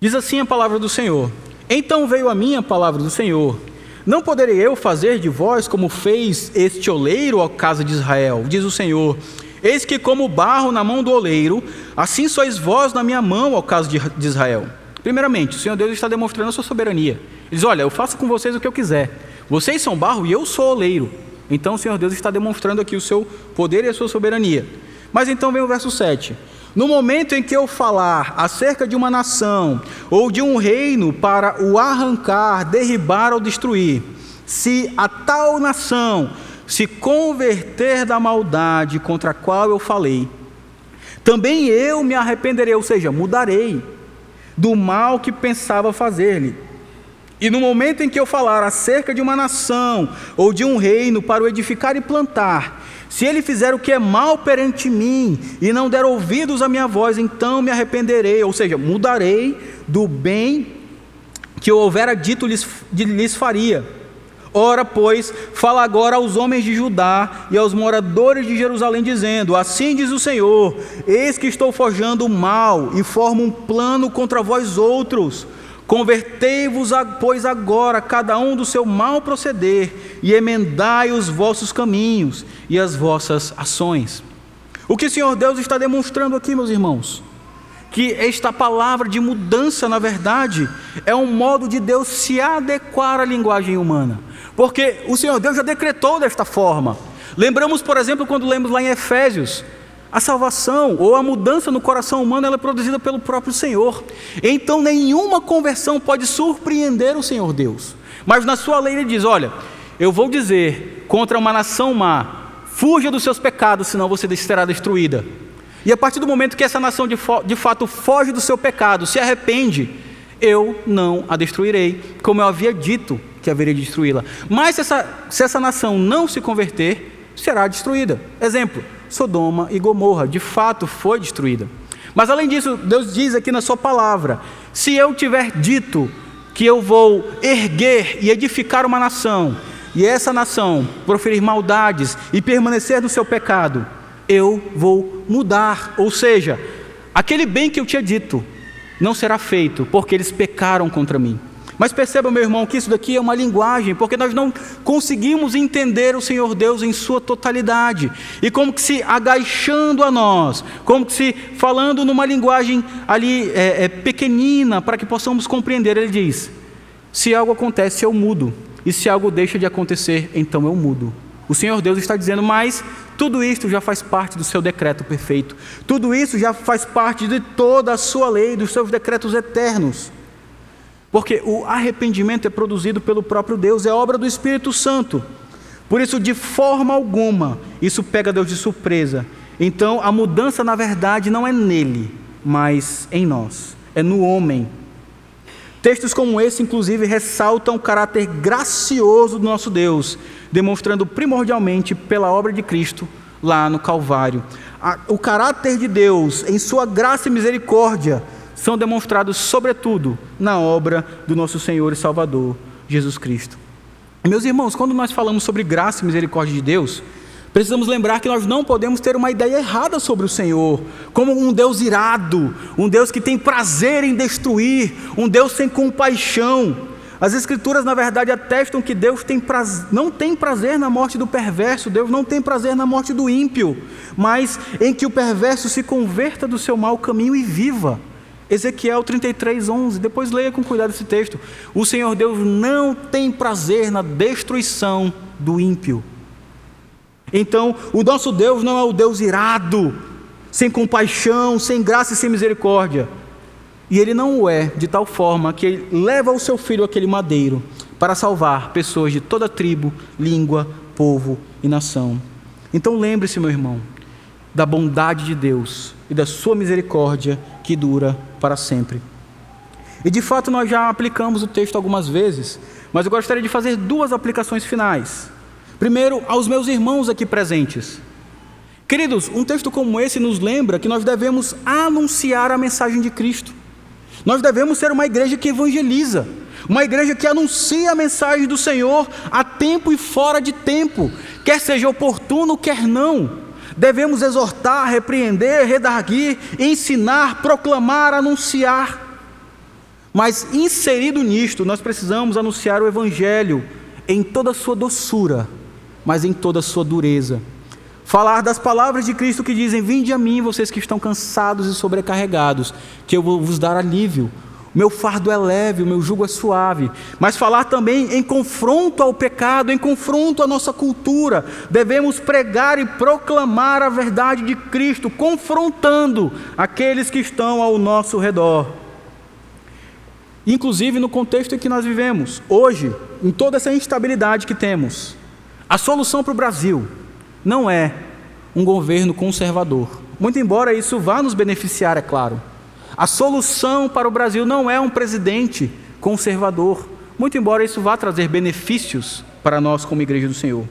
Diz assim a palavra do Senhor: Então veio a minha palavra do Senhor. Não poderei eu fazer de vós como fez este oleiro, à casa de Israel, diz o Senhor. Eis que, como barro na mão do oleiro, assim sois vós na minha mão, ao caso de Israel. Primeiramente, o Senhor Deus está demonstrando a sua soberania. Ele diz: Olha, eu faço com vocês o que eu quiser. Vocês são barro e eu sou oleiro. Então o Senhor Deus está demonstrando aqui o seu poder e a sua soberania. Mas então vem o verso 7. No momento em que eu falar acerca de uma nação ou de um reino para o arrancar, derribar ou destruir, se a tal nação se converter da maldade contra a qual eu falei, também eu me arrependerei, ou seja, mudarei do mal que pensava fazer-lhe. E no momento em que eu falar acerca de uma nação ou de um reino para o edificar e plantar, se ele fizer o que é mal perante mim e não der ouvidos à minha voz, então me arrependerei, ou seja, mudarei do bem que eu houvera dito lhes, lhes faria. Ora, pois, fala agora aos homens de Judá e aos moradores de Jerusalém, dizendo: Assim diz o Senhor: Eis que estou forjando o mal e formo um plano contra vós outros Convertei-vos, pois, agora, cada um do seu mal proceder, e emendai os vossos caminhos e as vossas ações. O que o Senhor Deus está demonstrando aqui, meus irmãos? Que esta palavra de mudança, na verdade, é um modo de Deus se adequar à linguagem humana. Porque o Senhor Deus já decretou desta forma. Lembramos, por exemplo, quando lemos lá em Efésios, a salvação ou a mudança no coração humano é produzida pelo próprio Senhor. Então nenhuma conversão pode surpreender o Senhor Deus. Mas na sua lei ele diz: Olha, eu vou dizer contra uma nação má, fuja dos seus pecados, senão você será destruída. E a partir do momento que essa nação de, de fato foge do seu pecado, se arrepende, eu não a destruirei, como eu havia dito que haveria de destruí-la. Mas se essa, se essa nação não se converter, será destruída. Exemplo: Sodoma e Gomorra, de fato foi destruída. Mas além disso, Deus diz aqui na Sua palavra: se eu tiver dito que eu vou erguer e edificar uma nação, e essa nação proferir maldades e permanecer no seu pecado, eu vou mudar. Ou seja, aquele bem que eu tinha dito não será feito, porque eles pecaram contra mim. Mas perceba, meu irmão, que isso daqui é uma linguagem, porque nós não conseguimos entender o Senhor Deus em sua totalidade. E como que se agachando a nós, como que se falando numa linguagem ali é, é, pequenina, para que possamos compreender, ele diz: se algo acontece, eu mudo. E se algo deixa de acontecer, então eu mudo. O Senhor Deus está dizendo, mas tudo isso já faz parte do seu decreto perfeito. Tudo isso já faz parte de toda a sua lei, dos seus decretos eternos. Porque o arrependimento é produzido pelo próprio Deus, é obra do Espírito Santo. Por isso, de forma alguma, isso pega Deus de surpresa. Então, a mudança, na verdade, não é nele, mas em nós, é no homem. Textos como esse, inclusive, ressaltam o caráter gracioso do nosso Deus, demonstrando primordialmente pela obra de Cristo lá no Calvário. O caráter de Deus, em sua graça e misericórdia, são demonstrados, sobretudo, na obra do nosso Senhor e Salvador, Jesus Cristo. Meus irmãos, quando nós falamos sobre graça e misericórdia de Deus, precisamos lembrar que nós não podemos ter uma ideia errada sobre o Senhor, como um Deus irado, um Deus que tem prazer em destruir, um Deus sem compaixão. As Escrituras, na verdade, atestam que Deus tem prazer, não tem prazer na morte do perverso, Deus não tem prazer na morte do ímpio, mas em que o perverso se converta do seu mau caminho e viva. Ezequiel 33, 11. Depois leia com cuidado esse texto. O Senhor Deus não tem prazer na destruição do ímpio. Então, o nosso Deus não é o Deus irado, sem compaixão, sem graça e sem misericórdia. E ele não o é de tal forma que ele leva o seu filho àquele madeiro para salvar pessoas de toda tribo, língua, povo e nação. Então lembre-se, meu irmão, da bondade de Deus e da sua misericórdia que dura para sempre. E de fato nós já aplicamos o texto algumas vezes, mas eu gostaria de fazer duas aplicações finais. Primeiro, aos meus irmãos aqui presentes. Queridos, um texto como esse nos lembra que nós devemos anunciar a mensagem de Cristo. Nós devemos ser uma igreja que evangeliza, uma igreja que anuncia a mensagem do Senhor a tempo e fora de tempo, quer seja oportuno, quer não. Devemos exortar, repreender, redarguir, ensinar, proclamar, anunciar. Mas inserido nisto, nós precisamos anunciar o Evangelho em toda a sua doçura, mas em toda a sua dureza. Falar das palavras de Cristo que dizem: Vinde a mim, vocês que estão cansados e sobrecarregados, que eu vou vos dar alívio. Meu fardo é leve, o meu jugo é suave. Mas falar também em confronto ao pecado, em confronto à nossa cultura. Devemos pregar e proclamar a verdade de Cristo, confrontando aqueles que estão ao nosso redor. Inclusive no contexto em que nós vivemos, hoje, em toda essa instabilidade que temos, a solução para o Brasil não é um governo conservador. Muito embora isso vá nos beneficiar, é claro. A solução para o Brasil não é um presidente conservador, muito embora isso vá trazer benefícios para nós como igreja do Senhor.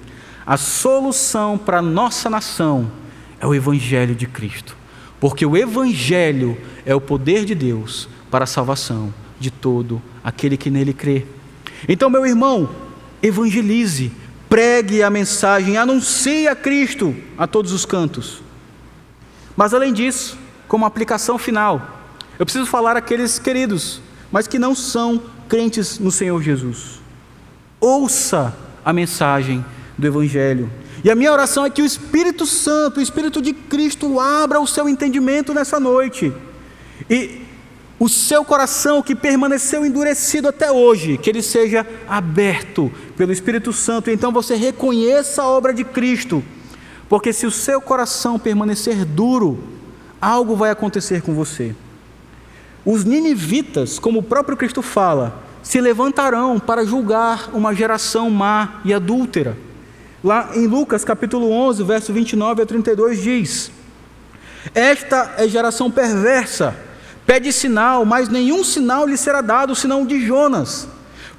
A solução para a nossa nação é o evangelho de Cristo. Porque o evangelho é o poder de Deus para a salvação de todo aquele que nele crê. Então, meu irmão, evangelize, pregue a mensagem, anuncie a Cristo a todos os cantos. Mas além disso, como aplicação final, eu preciso falar aqueles queridos, mas que não são crentes no Senhor Jesus. Ouça a mensagem do Evangelho. E a minha oração é que o Espírito Santo, o Espírito de Cristo, abra o seu entendimento nessa noite. E o seu coração que permaneceu endurecido até hoje, que ele seja aberto pelo Espírito Santo, então você reconheça a obra de Cristo, porque se o seu coração permanecer duro, algo vai acontecer com você. Os ninivitas, como o próprio Cristo fala, se levantarão para julgar uma geração má e adúltera. Lá em Lucas capítulo 11, verso 29 a 32 diz: Esta é geração perversa Pede sinal, mas nenhum sinal lhe será dado senão o de Jonas.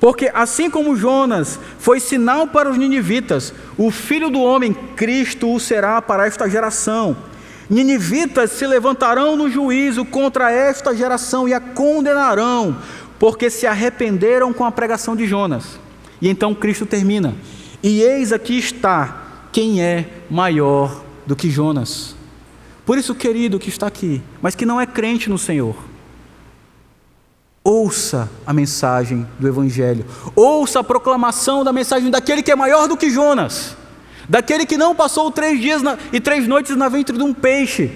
Porque assim como Jonas foi sinal para os ninivitas, o filho do homem, Cristo, o será para esta geração. Ninivitas se levantarão no juízo contra esta geração e a condenarão, porque se arrependeram com a pregação de Jonas. E então Cristo termina: E eis aqui está quem é maior do que Jonas. Por isso, querido que está aqui, mas que não é crente no Senhor, ouça a mensagem do Evangelho, ouça a proclamação da mensagem daquele que é maior do que Jonas, daquele que não passou três dias na, e três noites na ventre de um peixe,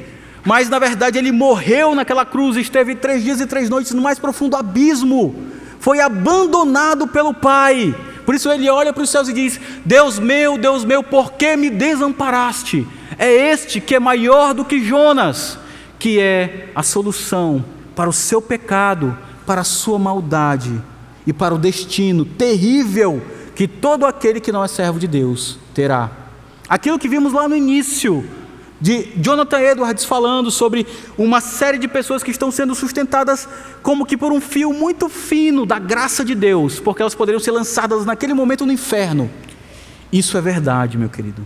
mas na verdade ele morreu naquela cruz, esteve três dias e três noites no mais profundo abismo, foi abandonado pelo Pai. Por isso ele olha para os céus e diz: Deus meu, Deus meu, por que me desamparaste? É este que é maior do que Jonas, que é a solução para o seu pecado, para a sua maldade e para o destino terrível que todo aquele que não é servo de Deus terá. Aquilo que vimos lá no início, de Jonathan Edwards falando sobre uma série de pessoas que estão sendo sustentadas como que por um fio muito fino da graça de Deus, porque elas poderiam ser lançadas naquele momento no inferno. Isso é verdade, meu querido.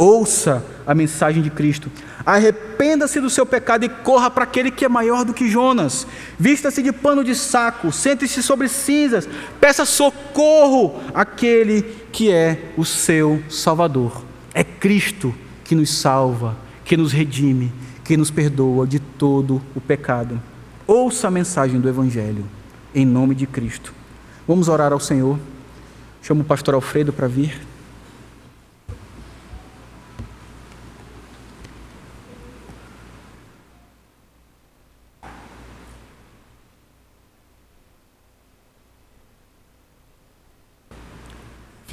Ouça a mensagem de Cristo. Arrependa-se do seu pecado e corra para aquele que é maior do que Jonas. Vista-se de pano de saco, sente-se sobre cinzas, peça socorro àquele que é o seu Salvador. É Cristo que nos salva, que nos redime, que nos perdoa de todo o pecado. Ouça a mensagem do Evangelho, em nome de Cristo. Vamos orar ao Senhor. Chamo o pastor Alfredo para vir.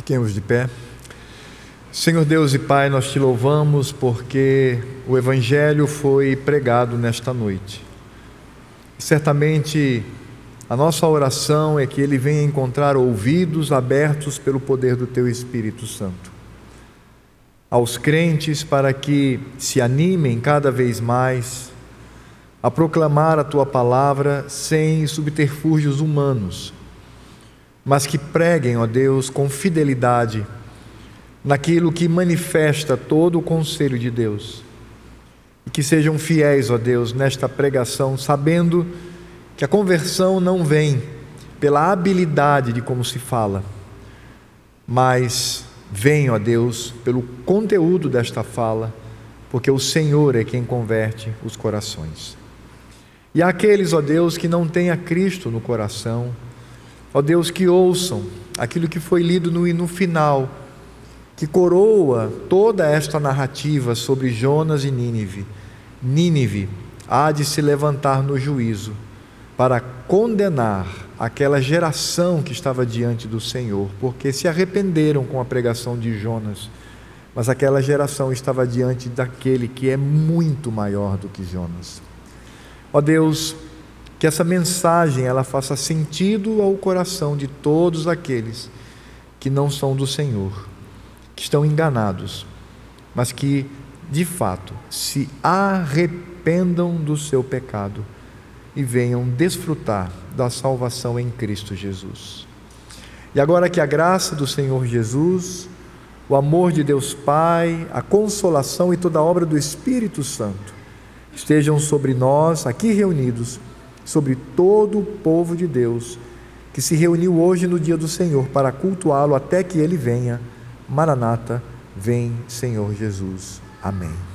Fiquemos de pé. Senhor Deus e Pai, nós te louvamos porque o Evangelho foi pregado nesta noite. Certamente a nossa oração é que ele venha encontrar ouvidos abertos pelo poder do Teu Espírito Santo. Aos crentes, para que se animem cada vez mais a proclamar a Tua palavra sem subterfúgios humanos mas que preguem, ó Deus, com fidelidade naquilo que manifesta todo o conselho de Deus. E que sejam fiéis, ó Deus, nesta pregação, sabendo que a conversão não vem pela habilidade de como se fala, mas vem, ó Deus, pelo conteúdo desta fala, porque o Senhor é quem converte os corações. E aqueles, ó Deus, que não têm a Cristo no coração, ó Deus, que ouçam aquilo que foi lido no, no final, que coroa toda esta narrativa sobre Jonas e Nínive. Nínive há de se levantar no juízo para condenar aquela geração que estava diante do Senhor, porque se arrependeram com a pregação de Jonas, mas aquela geração estava diante daquele que é muito maior do que Jonas. Ó Deus, que essa mensagem ela faça sentido ao coração de todos aqueles que não são do Senhor, que estão enganados, mas que de fato se arrependam do seu pecado e venham desfrutar da salvação em Cristo Jesus. E agora que a graça do Senhor Jesus, o amor de Deus Pai, a consolação e toda a obra do Espírito Santo estejam sobre nós aqui reunidos sobre todo o povo de Deus que se reuniu hoje no dia do Senhor para cultuá-lo até que ele venha. Maranata, vem, Senhor Jesus. Amém.